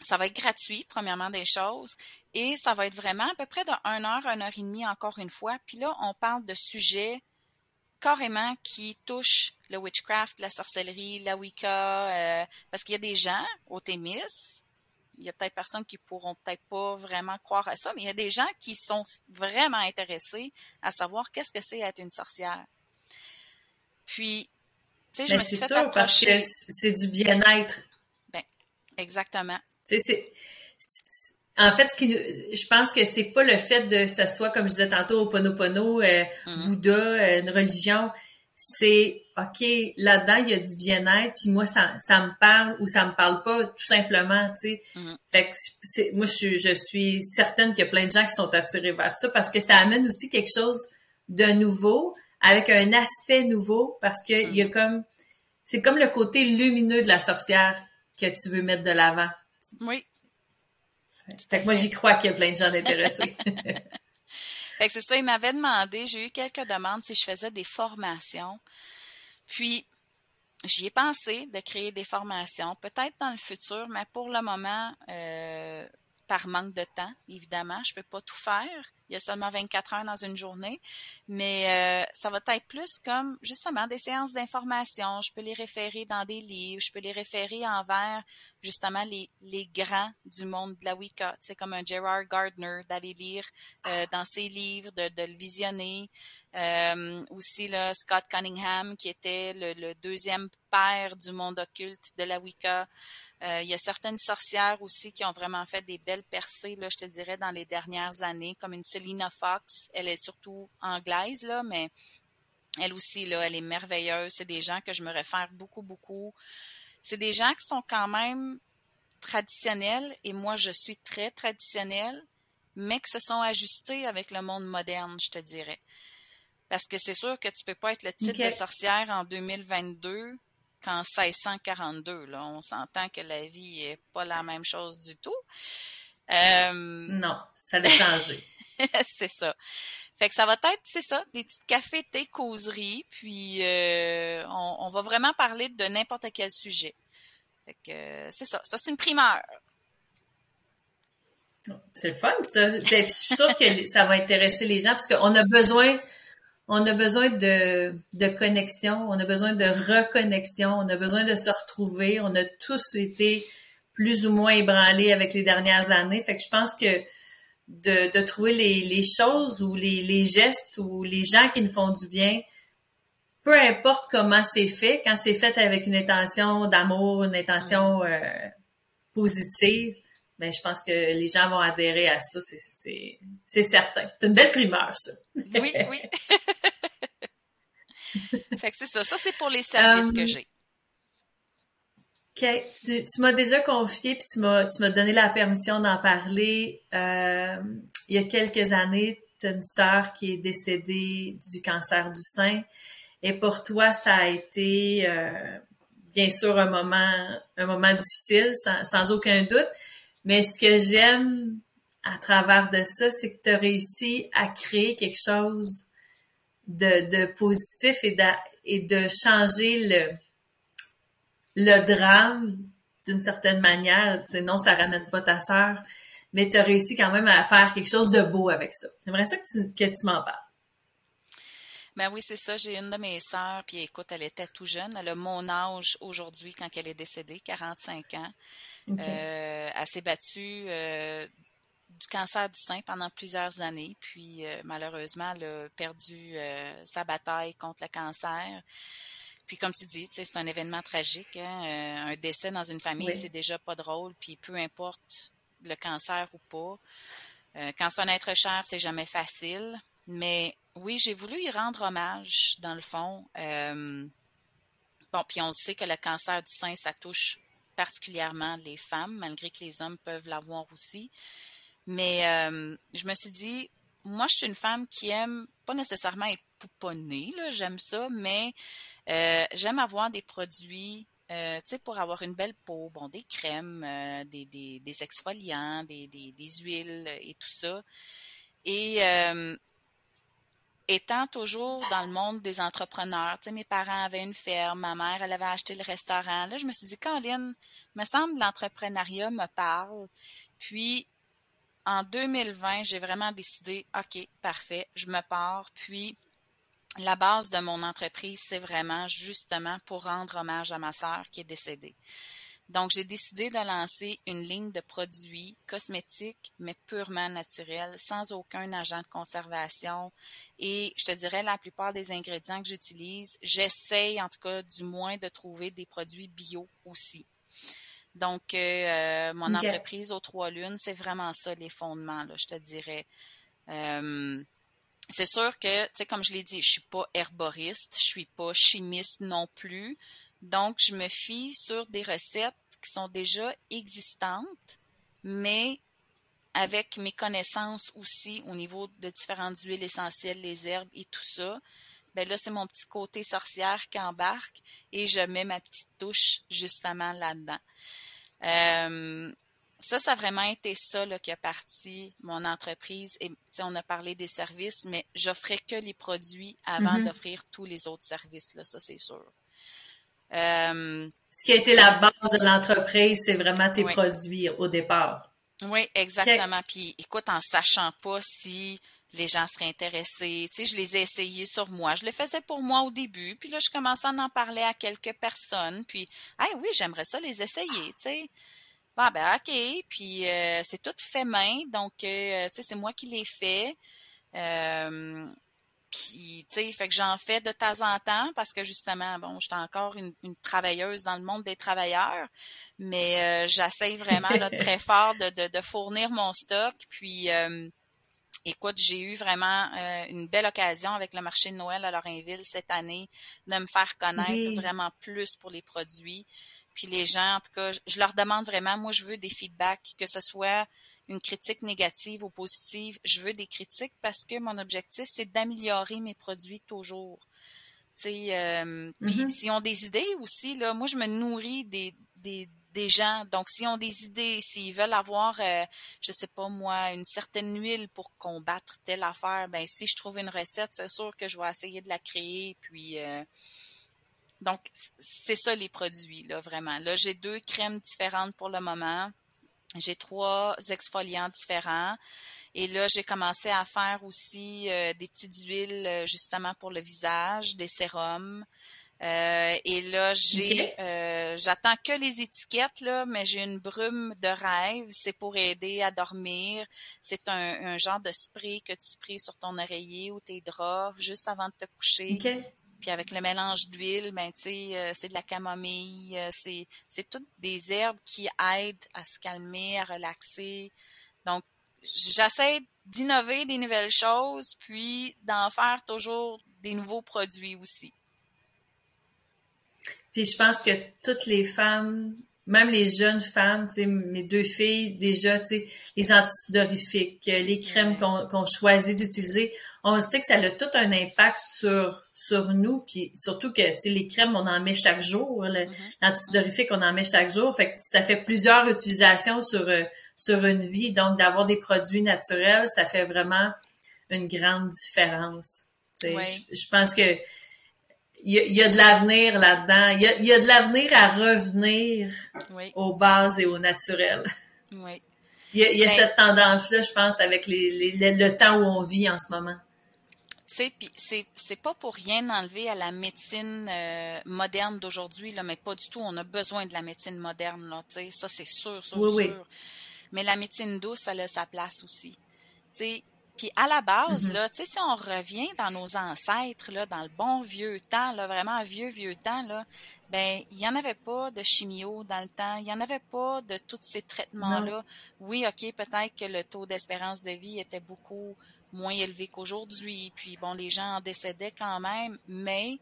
ça va être gratuit, premièrement des choses, et ça va être vraiment à peu près de 1 heure, 1 heure et demie encore une fois. Puis là, on parle de sujets carrément qui touchent le witchcraft, la sorcellerie, la Wicca, euh, parce qu'il y a des gens au Témis, il y a peut-être personnes qui pourront peut-être pas vraiment croire à ça, mais il y a des gens qui sont vraiment intéressés à savoir qu'est-ce que c'est être une sorcière. Puis, tu sais, je me suis fait sûr, parce que c'est du bien-être. Ben, exactement. C'est en fait, ce qui, je pense que c'est pas le fait de ce soit, comme je disais tantôt, au Ponopono, euh, mm-hmm. Bouddha, euh, une religion. C'est OK, là-dedans, il y a du bien-être, puis moi, ça, ça me parle ou ça me parle pas, tout simplement, tu sais. Mm-hmm. Fait que moi, je, je suis certaine qu'il y a plein de gens qui sont attirés vers ça parce que ça amène aussi quelque chose de nouveau, avec un aspect nouveau, parce que il y a mm-hmm. comme c'est comme le côté lumineux de la sorcière que tu veux mettre de l'avant. Oui, fait que moi, j'y crois qu'il y a plein de gens intéressés. fait que c'est ça, il m'avait demandé, j'ai eu quelques demandes si je faisais des formations. Puis, j'y ai pensé de créer des formations, peut-être dans le futur, mais pour le moment, euh, par manque de temps, évidemment. Je peux pas tout faire. Il y a seulement 24 heures dans une journée. Mais euh, ça va être plus comme justement des séances d'information. Je peux les référer dans des livres. Je peux les référer envers justement les, les grands du monde de la Wicca. C'est comme un Gerard Gardner, d'aller lire euh, dans ses livres, de, de le visionner. Euh, aussi là, Scott Cunningham, qui était le, le deuxième père du monde occulte de la Wicca. Euh, il y a certaines sorcières aussi qui ont vraiment fait des belles percées, là, je te dirais, dans les dernières années, comme une Selina Fox. Elle est surtout anglaise, là, mais elle aussi, là, elle est merveilleuse. C'est des gens que je me réfère beaucoup, beaucoup. C'est des gens qui sont quand même traditionnels et moi, je suis très traditionnelle, mais qui se sont ajustés avec le monde moderne, je te dirais. Parce que c'est sûr que tu peux pas être le type de sorcière en 2022 qu'en 1642. Là. On s'entend que la vie est pas la même chose du tout. Euh... Non, ça a changé. c'est ça. Fait que ça va être, c'est ça, des petites cafés, thé, causeries, puis euh, on, on, va vraiment parler de n'importe quel sujet. Fait que c'est ça. Ça, c'est une primeur. C'est le fun, ça. Je suis sûre que ça va intéresser les gens parce qu'on a besoin on a besoin de, de connexion, on a besoin de reconnexion, on a besoin de se retrouver. On a tous été plus ou moins ébranlés avec les dernières années. Fait que je pense que de, trouver les, choses ou les, les gestes ou les gens qui nous font du bien, peu importe comment c'est fait, quand c'est fait avec une intention d'amour, une intention euh, positive, ben, je pense que les gens vont adhérer à ça, c'est certain. C'est une belle primeur, ça. oui, oui. fait que c'est ça. Ça, c'est pour les services que euh, j'ai. OK. Tu, tu m'as déjà confié, puis tu m'as, tu m'as donné la permission d'en parler. Euh, il y a quelques années, tu as une sœur qui est décédée du cancer du sein. Et pour toi, ça a été euh, bien sûr un moment, un moment difficile, sans, sans aucun doute. Mais ce que j'aime à travers de ça, c'est que tu as réussi à créer quelque chose de, positif et de, changer le, drame d'une certaine manière. non, ça ramène pas ta sœur, mais tu as réussi quand même à faire quelque chose de beau avec ça. J'aimerais ça que tu, que tu m'en parles. Ben oui, c'est ça. J'ai une de mes sœurs, puis écoute, elle était tout jeune. Elle a mon âge aujourd'hui quand elle est décédée, 45 ans. Euh, elle s'est battue euh, du cancer du sein pendant plusieurs années, puis euh, malheureusement, elle a perdu sa bataille contre le cancer. puis comme tu dis, c'est un événement tragique. Hein, un décès dans une famille, c'est déjà pas drôle. Puis peu importe le cancer ou pas, quand c'est un être cher, c'est jamais facile. Mais oui, j'ai voulu y rendre hommage, dans le fond. bon, puis on sait que le cancer du sein, ça touche particulièrement les femmes, malgré que les hommes peuvent l'avoir aussi. Mais euh, je me suis dit, moi, je suis une femme qui aime pas nécessairement être pouponnée, j'aime ça, mais euh, j'aime avoir des produits, euh, tu sais, pour avoir une belle peau, bon, des crèmes, des, des, exfoliants, des, des, huiles et tout ça. Et étant toujours dans le monde des entrepreneurs, tu mes parents avaient une ferme, ma mère, elle avait acheté le restaurant. Là, je me suis dit, Caroline, me semble l'entrepreneuriat me parle. Puis, en 2020, j'ai vraiment décidé, OK, parfait, je me pars. Puis, la base de mon entreprise, c'est vraiment justement pour rendre hommage à ma sœur qui est décédée. Donc, j'ai décidé de lancer une ligne de produits cosmétiques, mais purement naturels, sans aucun agent de conservation. Et je te dirais, la plupart des ingrédients que j'utilise, j'essaye en tout cas du moins de trouver des produits bio aussi. Donc, euh, euh, mon entreprise aux trois lunes, c'est vraiment ça les fondements, là, je te dirais. Euh, c'est sûr que, tu sais, comme je l'ai dit, je suis pas herboriste, je suis pas chimiste non plus. Donc, je me fie sur des recettes qui sont déjà existantes, mais avec mes connaissances aussi au niveau de différentes huiles essentielles, les herbes et tout ça, ben là, c'est mon petit côté sorcière qui embarque et je mets ma petite touche justement là-dedans. Euh, ça, ça a vraiment été ça là, qui a parti mon entreprise. Et on a parlé des services, mais j'offrais que les produits avant mm-hmm. d'offrir tous les autres services. Là, ça, c'est sûr. Euh, Ce qui a été la base de l'entreprise, c'est vraiment tes produits au départ. Oui, exactement. Puis écoute, en sachant pas si les gens seraient intéressés, tu sais, je les ai essayés sur moi. Je le faisais pour moi au début, puis là, je commençais à en parler à quelques personnes, puis, ah oui, j'aimerais ça les essayer, tu sais. Bon, ben, OK, puis euh, c'est tout fait main, donc, euh, tu sais, c'est moi qui l'ai fait. Euh, puis, tu sais, fait que j'en fais de temps en temps parce que justement, bon, j'étais encore une, travailleuse dans le monde des travailleurs, mais euh, j'essaye vraiment très fort de, de, fournir mon stock. Puis, euh, écoute, j'ai eu vraiment euh, une belle occasion avec le marché de Noël à Lorrainville cette année de me faire connaître vraiment plus pour les produits. Puis les gens, en tout cas, je leur demande vraiment, moi, je veux des feedbacks, que ce soit une critique négative ou positive. Je veux des critiques parce que mon objectif, c'est d'améliorer mes produits toujours. Euh, mm-hmm. s'ils ont des idées aussi, là, moi, je me nourris des, des, des gens. Donc, s'ils ont des idées, s'ils veulent avoir, euh, je sais pas moi, une certaine huile pour combattre telle affaire, ben si je trouve une recette, c'est sûr que je vais essayer de la créer. Puis, euh, donc, c'est ça les produits, là, vraiment. Là, j'ai deux crèmes différentes pour le moment. J'ai trois exfoliants différents. Et là, j'ai commencé à faire aussi euh, des petites huiles euh, justement pour le visage, des sérums. Euh, et là, j'ai, j'attends que les étiquettes là, mais j'ai une brume de rêve. C'est pour aider à dormir. C'est un, genre de spray que tu sprays sur ton oreiller ou tes draps juste avant de te coucher. Puis avec le mélange d'huile, ben euh, c'est de la camomille, euh, c'est c'est toutes des herbes qui aident à se calmer, à relaxer. Donc j'essaie d'innover des nouvelles choses, puis d'en faire toujours des nouveaux produits aussi. Puis je pense que toutes les femmes même les jeunes femmes, tu sais, mes deux filles, déjà, tu sais, les antidorifiques, les crèmes qu'on choisit d'utiliser, on sait que ça a tout un impact sur sur nous, puis surtout que, tu sais, les crèmes, on en met chaque jour, mm-hmm. l'antidorifique, on en met chaque jour, fait que ça fait plusieurs utilisations sur euh, sur une vie, donc d'avoir des produits naturels, ça fait vraiment une grande différence. Tu sais, je pense que il y, a, de l'avenir là-dedans. Il y a, de l'avenir à revenir aux bases et au naturel. Oui. Il y a, ben cette tendance-là, je pense, avec les, le temps où on vit en ce moment. C'est c'est pas pour rien enlever à la médecine euh, moderne d'aujourd'hui là, mais pas du tout. On a besoin de la médecine moderne là, ça c'est sûr, sûr, sûr. Mais la médecine douce, elle a sa place aussi. Tu Puis à la base, mm-hmm. là, tu sais, si on revient dans nos ancêtres, là, dans le bon vieux temps, là, vraiment vieux, vieux temps, là, ben, il n'y en avait pas de chimio dans le temps, il n'y en avait pas de tous ces traitements-là. Oui, OK, peut-être que le taux d'espérance de vie était beaucoup moins élevé qu'aujourd'hui, puis bon, les gens en décédaient quand même, mais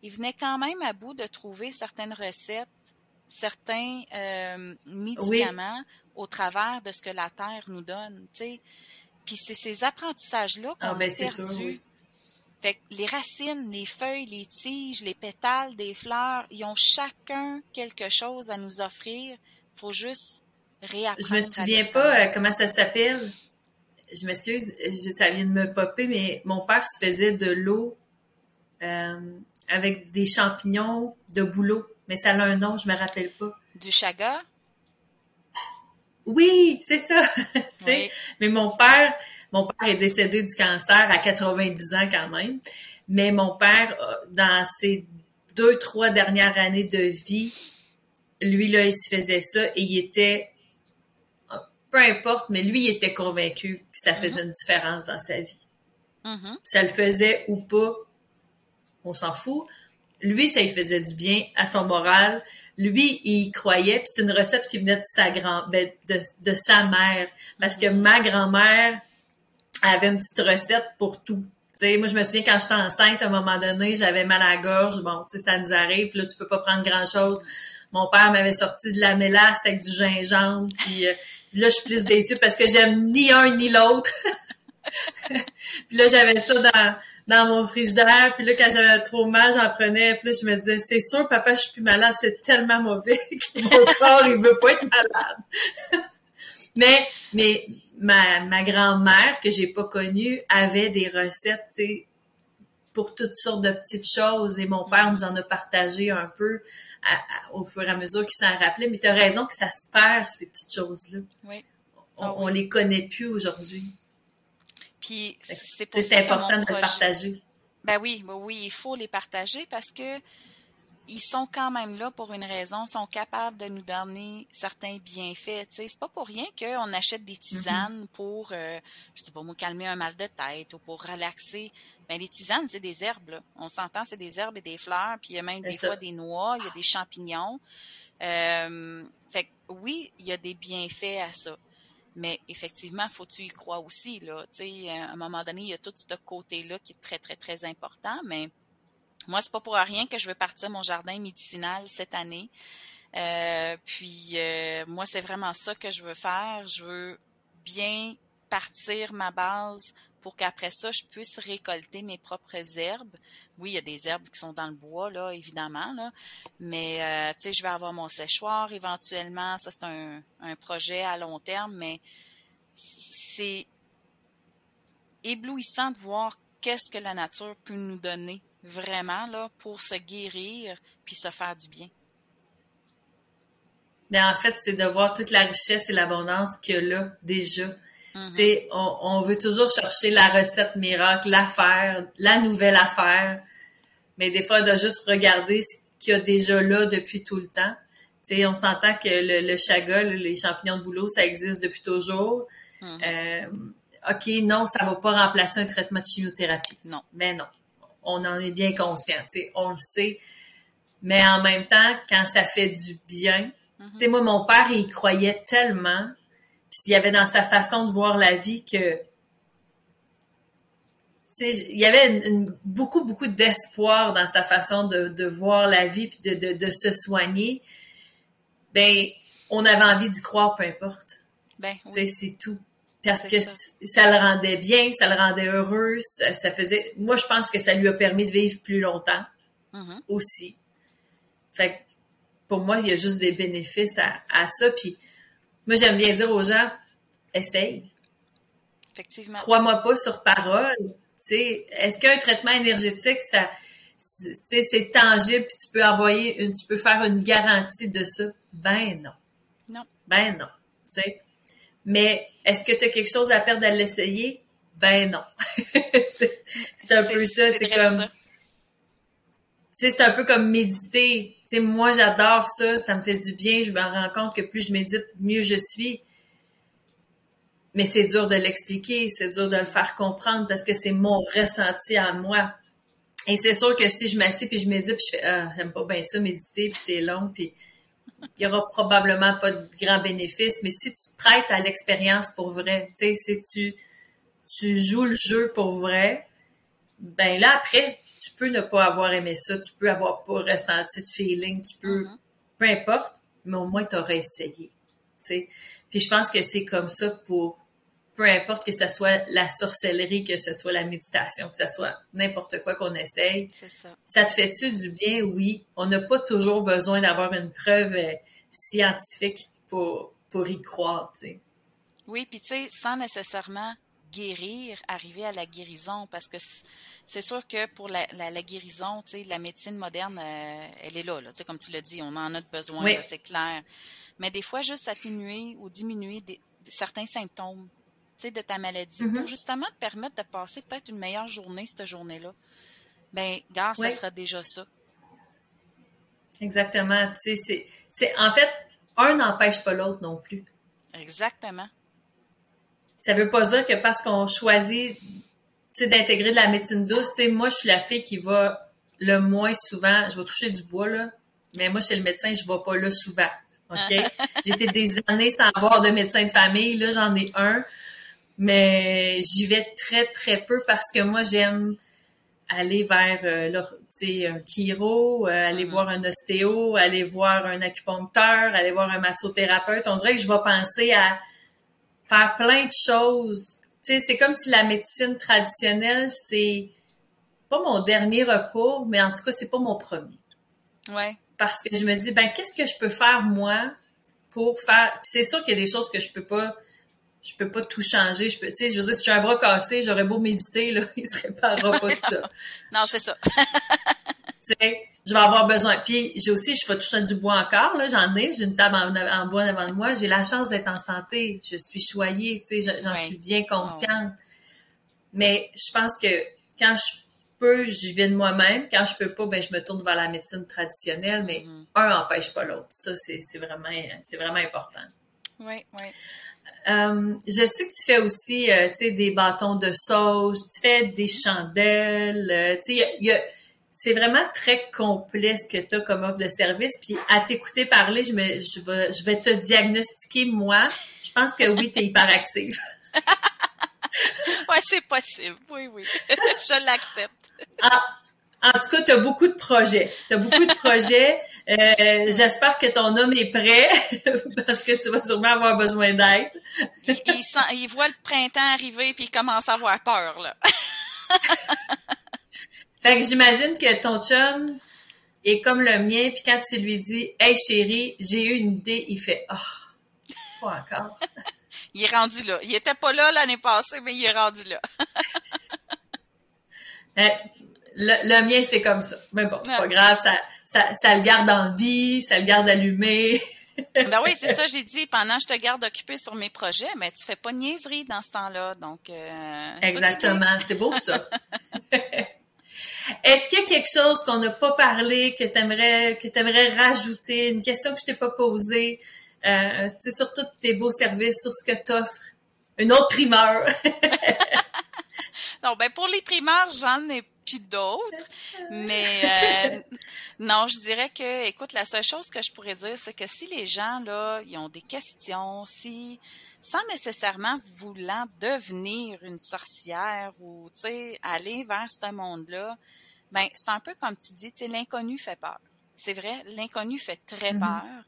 ils venaient quand même à bout de trouver certaines recettes, certains euh, médicaments au travers de ce que la Terre nous donne, tu sais. Puis c'est ces apprentissages-là qu'on ah, ben, a perdus. Fait que les racines, les feuilles, les tiges, les pétales des fleurs, ils ont chacun quelque chose à nous offrir. Faut juste réapprendre. Je me souviens pas euh, comment ça s'appelle. Je m'excuse, ça vient de me popper, mais mon père se faisait de l'eau euh, avec des champignons de bouleau. Mais ça a un nom, je me rappelle pas. Du chaga? Oui, c'est ça. Mais mon père, mon père est décédé du cancer à 90 ans quand même. Mais mon père, euh, dans ses deux, trois dernières années de vie, lui, là, il se faisait ça et il était, euh, peu importe, mais lui, il était convaincu que ça faisait une différence dans sa vie. Mm-hmm. Ça le faisait ou pas, on s'en fout. Lui, ça lui faisait du bien à son moral. Lui, il croyait, puis c'est une recette qui venait de sa grand, ben, de, sa mère, parce que ma grand-mère avait une petite recette pour tout. sais, moi, je me souviens quand j'étais enceinte, à un moment donné, j'avais mal à la gorge. Bon, tu sais, ça nous arrive. Puis là, tu peux pas prendre grand-chose. Mon père m'avait sorti de la mélasse avec du gingembre. Puis euh, là, je suis plus déçue parce que j'aime ni un ni l'autre. puis là, j'avais ça dans dans mon frigidaire. Puis là, quand j'avais trop mal, j'en prenais. Puis là, je me disais, c'est sûr, papa, je suis plus malade. C'est tellement mauvais que mon corps, il veut pas être malade. mais, mais ma, ma grand-mère, que j'ai pas connue, avait des recettes, tu sais, pour toutes sortes de petites choses. Et mon père nous en a partagé un peu au fur et à mesure qu'il s'en rappelait. Mais tu as raison que ça se perd, ces petites choses-là. Oui. On, ah on les connaît plus aujourd'hui. Puis c'est C'est important de les partager. Ben oui, ben oui, il faut les partager parce que ils sont quand même là pour une raison, sont capables de nous donner certains bienfaits. C'est pas pour rien qu'on achète des mm-hmm. tisanes pour, euh, je sais pas moi, calmer un mal de tête ou pour relaxer. Ben les tisanes, c'est des herbes. On s'entend, c'est des herbes et des fleurs, puis il y a même des fois des noix, il y a des champignons. Euh, fait que oui, il y a des bienfaits à ça. Mais effectivement, faut tu y croire aussi. Là. à un moment donné, il y a tout ce côté-là qui est très, très, très important. Mais moi, c'est pas pour rien que je veux partir mon jardin médicinal cette année. Euh, puis euh, moi, c'est vraiment ça que je veux faire. Je veux bien partir ma base pour qu'après ça, je puisse récolter mes propres herbes. Oui, il y a des herbes qui sont dans le bois, là, évidemment. Mais, euh, tu sais, je vais avoir mon séchoir éventuellement. Ça, c'est un, un projet à long terme, mais c'est éblouissant de voir qu'est-ce que la nature peut nous donner vraiment, là, pour se guérir puis se faire du bien. Ben, en fait, c'est de voir toute la richesse et l'abondance qu'il y a là, déjà Mm-hmm. on, veut toujours chercher la recette miracle, l'affaire, la nouvelle affaire. Mais des fois, doit juste regarder ce qu'il y a déjà là depuis tout le temps. on s'entend que le, le chaga, les champignons de bouleau, ça existe depuis toujours. Mm-hmm. Euh, OK, non, ça va pas remplacer un traitement de chimiothérapie. Non. Mais non. On en est bien conscient, on le sait. Mais en même temps, quand ça fait du bien, tu moi, mon père, il croyait tellement puis il y avait dans sa façon de voir la vie que il y avait beaucoup, beaucoup d'espoir dans sa façon de, voir la vie puis de, se soigner. Ben, on avait envie d'y croire, peu importe. Ben, c'est tout. Parce que ça. le rendait bien, ça le rendait heureux, ça, faisait. Moi, je pense que ça lui a permis de vivre plus longtemps mm-hmm. aussi. Fait pour moi, il y a juste des bénéfices à, à ça. Puis moi, j'aime bien dire aux gens, essaye. Effectivement. Crois-moi pas sur parole. Est-ce qu'un traitement énergétique, ça, c'est tangible, puis tu peux envoyer une, tu peux faire une garantie de ça? Ben non. Non. Ben non. sais. Mais est-ce que tu as quelque chose à perdre à l'essayer? Ben non. c'est un peu ça. C'est comme c'est un peu comme méditer. moi, j'adore ça, ça me fait du bien. Je me rends compte que plus je médite, mieux je suis. mais c'est dur de l'expliquer, c'est dur de le faire comprendre parce que c'est mon ressenti à moi. Et c'est sûr que si je m'assieds puis je médite puis je fais ah j'aime pas bien ça méditer puis c'est long puis il y aura probablement pas de grands bénéfices mais si tu te prêtes à l'expérience pour vrai, tu sais si tu tu joues le jeu pour vrai, ben là après peux ne pas avoir aimé ça, tu peux avoir pas ressenti de feeling, tu peux mm-hmm. peu importe, mais au moins tu auras essayé. sais. Puis je pense que c'est comme ça pour peu importe que ce soit la sorcellerie, que ce soit la méditation, que ce soit n'importe quoi qu'on essaye. Ça. ça. te fait-tu du bien? Oui. On n'a pas toujours besoin d'avoir une preuve euh, scientifique pour, pour y croire, tu sais. Oui, puis tu sais, sans nécessairement guérir, arriver à la guérison, parce que c'est sûr que pour la, la, guérison, tu sais, la médecine moderne, euh, elle est là, là tu sais, comme tu l'as dit, on en a besoin, c'est clair. Mais des fois, juste atténuer ou diminuer certains symptômes de ta maladie pour mm-hmm. justement te permettre de passer peut-être une meilleure journée cette journée-là. Ben, gars, ça sera déjà ça. Exactement. Tu sais, c'est, en fait, un n'empêche pas l'autre non plus. Exactement. Ça veut pas dire que parce qu'on choisit, d'intégrer de la médecine douce, moi, je suis la fille qui va le moins souvent, je vais toucher du bois, là, mais moi, chez le médecin, je vais pas là souvent. OK? J'étais des années sans avoir de médecin de famille. Là, j'en ai un mais j'y vais très très peu parce que moi j'aime aller vers euh, un chiro, euh, aller mm-hmm. voir un ostéo, aller voir un acupuncteur, aller voir un massothérapeute. On dirait que je vais penser à faire plein de choses. c'est comme si la médecine traditionnelle, c'est pas mon dernier recours, mais en tout cas, c'est pas mon premier. Ouais. Parce que je me dis, ben, qu'est-ce que je peux faire, moi, pour faire... c'est sûr qu'il y a des choses que je peux pas je peux pas tout changer. Je peux, tu sais, je veux dire, si j'ai un bras cassé, j'aurais beau méditer, là, il se réparera pas ça. non, c'est ça. je vais avoir besoin. Puis j'ai aussi, je fais tout ça du bois encore, là, j'en ai, j'ai une table en, bois devant moi. J'ai la chance d'être en santé. Je suis choyée, tu sais, j'en suis bien consciente. Mais je pense que quand je peux, j'y vais de moi-même. Quand je peux pas, ben je me tourne vers la médecine traditionnelle, mais mm-hmm. un n'empêche pas l'autre. Ça, c'est vraiment, c'est vraiment important. Oui, oui. Euh, je sais que tu fais aussi, euh, tu sais, des bâtons de sauge, tu fais des chandelles, euh, tu sais, c'est vraiment très complet ce que tu as comme offre de service. Puis à t'écouter parler, je, me, je, vais, je vais te diagnostiquer, moi. Je pense que oui, tu es hyperactive. oui, c'est possible. Oui, oui. je l'accepte. Ah, en tout cas, tu as beaucoup de projets. Tu as beaucoup de projets. Euh, j'espère que ton homme est prêt parce que tu vas sûrement avoir besoin d'aide. il, il, voit le printemps arriver puis il commence à avoir peur, là. Fait que j'imagine que ton chum est comme le mien puis quand tu lui dis Hey chérie, j'ai eu une idée, il fait oh, pas encore. il est rendu là. Il était pas là l'année passée, mais il est rendu là. Euh, le, mien, c'est comme ça. Mais bon, c'est pas grave, ça, ça, ça, le garde en vie, ça le garde allumé. ben oui, c'est ça, j'ai dit, pendant que je te garde occupé sur mes projets, mais tu fais pas de niaiserie dans ce temps-là, donc... Euh, Exactement, c'est beau ça. Est-ce qu'il y a quelque chose qu'on n'a pas parlé, que tu aimerais, aimerais rajouter, une question que je t'ai pas posée, euh, sur tous tes beaux services, sur ce que tu offres? Une autre primeur? non, ben pour les primeurs, j'en ai puis d'autres. Mais euh, non, je dirais que, écoute, la seule chose que je pourrais dire, c'est que si les gens, là, ils ont des questions, si sans nécessairement voulant devenir une sorcière ou, aller vers ce monde-là, ben c'est un peu comme tu dis, l'inconnu fait peur. C'est vrai, l'inconnu fait très mm-hmm. peur.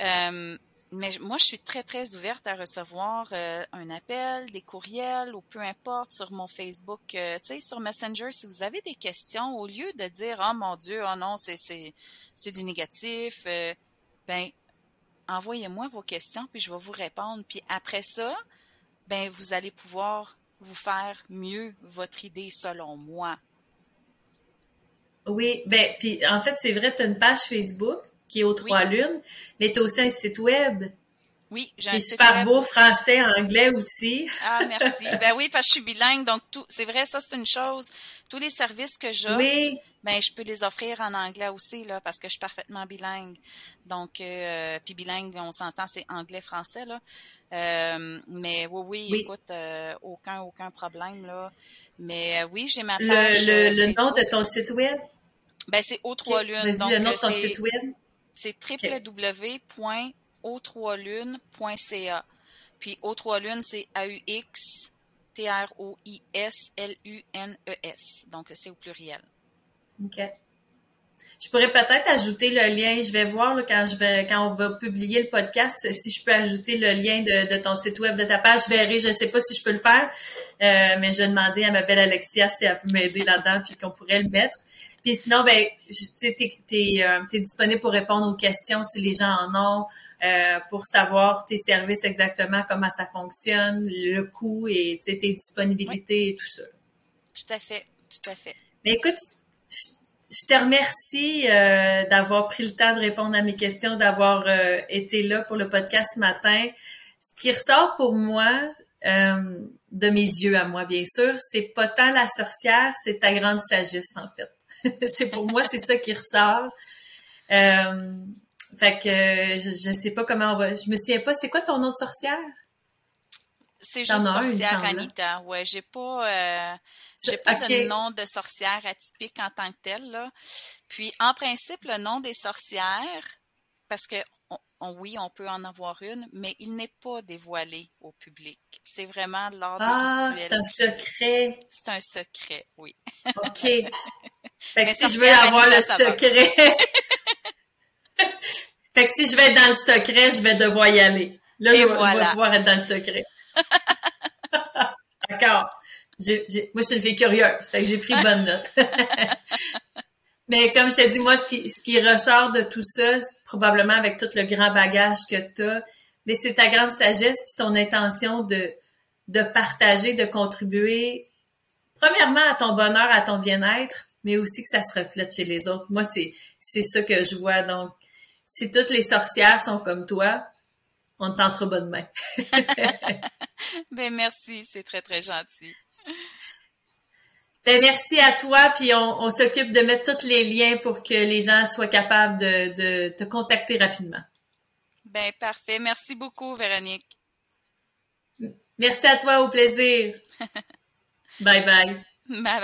Euh, mais moi, je suis très, très ouverte à recevoir euh, un appel, des courriels ou peu importe sur mon Facebook, euh, tu sais, sur Messenger, si vous avez des questions, au lieu de dire « Oh mon Dieu, oh non, c'est, c'est, c'est du négatif euh, ben envoyez-moi vos questions, puis je vais vous répondre. Puis après ça, ben vous allez pouvoir vous faire mieux votre idée selon moi. Oui, ben puis en fait, c'est vrai, tu as une page Facebook qui est aux Trois Lunes, mais tu as aussi un site web. Oui, j'ai un site super beau, français, anglais aussi. Ah, merci. ben oui, parce que je suis bilingue, donc tout, c'est vrai, ça c'est une chose. Tous les services que j'ai, oui. Ben je peux les offrir en anglais aussi là, parce que je suis parfaitement bilingue. Donc, euh, puis bilingue, on s'entend, c'est anglais-français là. mais oui, oui, écoute, aucun, aucun problème, là. Mais oui, j'ai ma page. Le, le, nom de ton site web? Ben, c'est O3 Lunes. Donc, le nom de ton site web? C'est www.o3lune.ca. Puis O3 Lunes, c'est A-U-X T-R-O-I-S-L-U-N-E-S. Donc, c'est au pluriel. OK. Je pourrais peut-être ajouter le lien. Je vais voir quand je vais quand on va publier le podcast si je peux ajouter le lien de, ton site web, de ta page. Je verrai. Je ne sais pas si je peux le faire, euh, mais je vais demander à ma belle Alexia si elle peut m'aider là-dedans puis qu'on pourrait le mettre. Puis sinon, ben, tu es, euh, disponible pour répondre aux questions si les gens en ont. Euh, pour savoir tes services exactement, comment ça fonctionne, le coût et tes disponibilités et tout ça. Tout à fait, tout à fait. Mais écoute, je, te remercie euh, d'avoir pris le temps de répondre à mes questions, d'avoir euh, été là pour le podcast ce matin. Ce qui ressort pour moi, de mes yeux à moi, bien sûr, c'est pas tant la sorcière, c'est ta grande sagesse, en fait. c'est pour moi, c'est ça qui ressort. Fait que je, ne sais pas comment on va. Je me souviens pas, c'est quoi ton nom de sorcière? C'est juste sorcière Anita. Ouais, j'ai pas euh, j'ai pas de nom de sorcière atypique en tant que tel là. Puis en principe le nom des sorcières parce que oui, on peut en avoir une, mais il n'est pas dévoilé au public. C'est vraiment lors ah, c'est un secret. C'est un secret, oui. OK. Fait que si je veux avoir le secret, Fait que si je vais être dans le secret, je vais devoir y aller. Là, je, vais pouvoir être dans le secret. D'accord. moi, je suis une fille curieuse. J'ai pris bonne note. Mais comme je t'ai dit, moi, ce qui, ressort de tout ça, probablement avec tout le grand bagage que tu as, mais c'est ta grande sagesse puis ton intention de, partager, de contribuer, premièrement à ton bonheur, à ton bien-être, mais aussi que ça se reflète chez les autres. Moi, c'est, c'est ça que je vois. Donc, si toutes les sorcières sont comme toi, on t'entre bonne main. ben merci, c'est très très gentil. Ben merci à toi, puis on, s'occupe de mettre tous les liens pour que les gens soient capables de, te contacter rapidement. Ben parfait, merci beaucoup Véronique. Merci à toi, au plaisir. bye bye. Bye.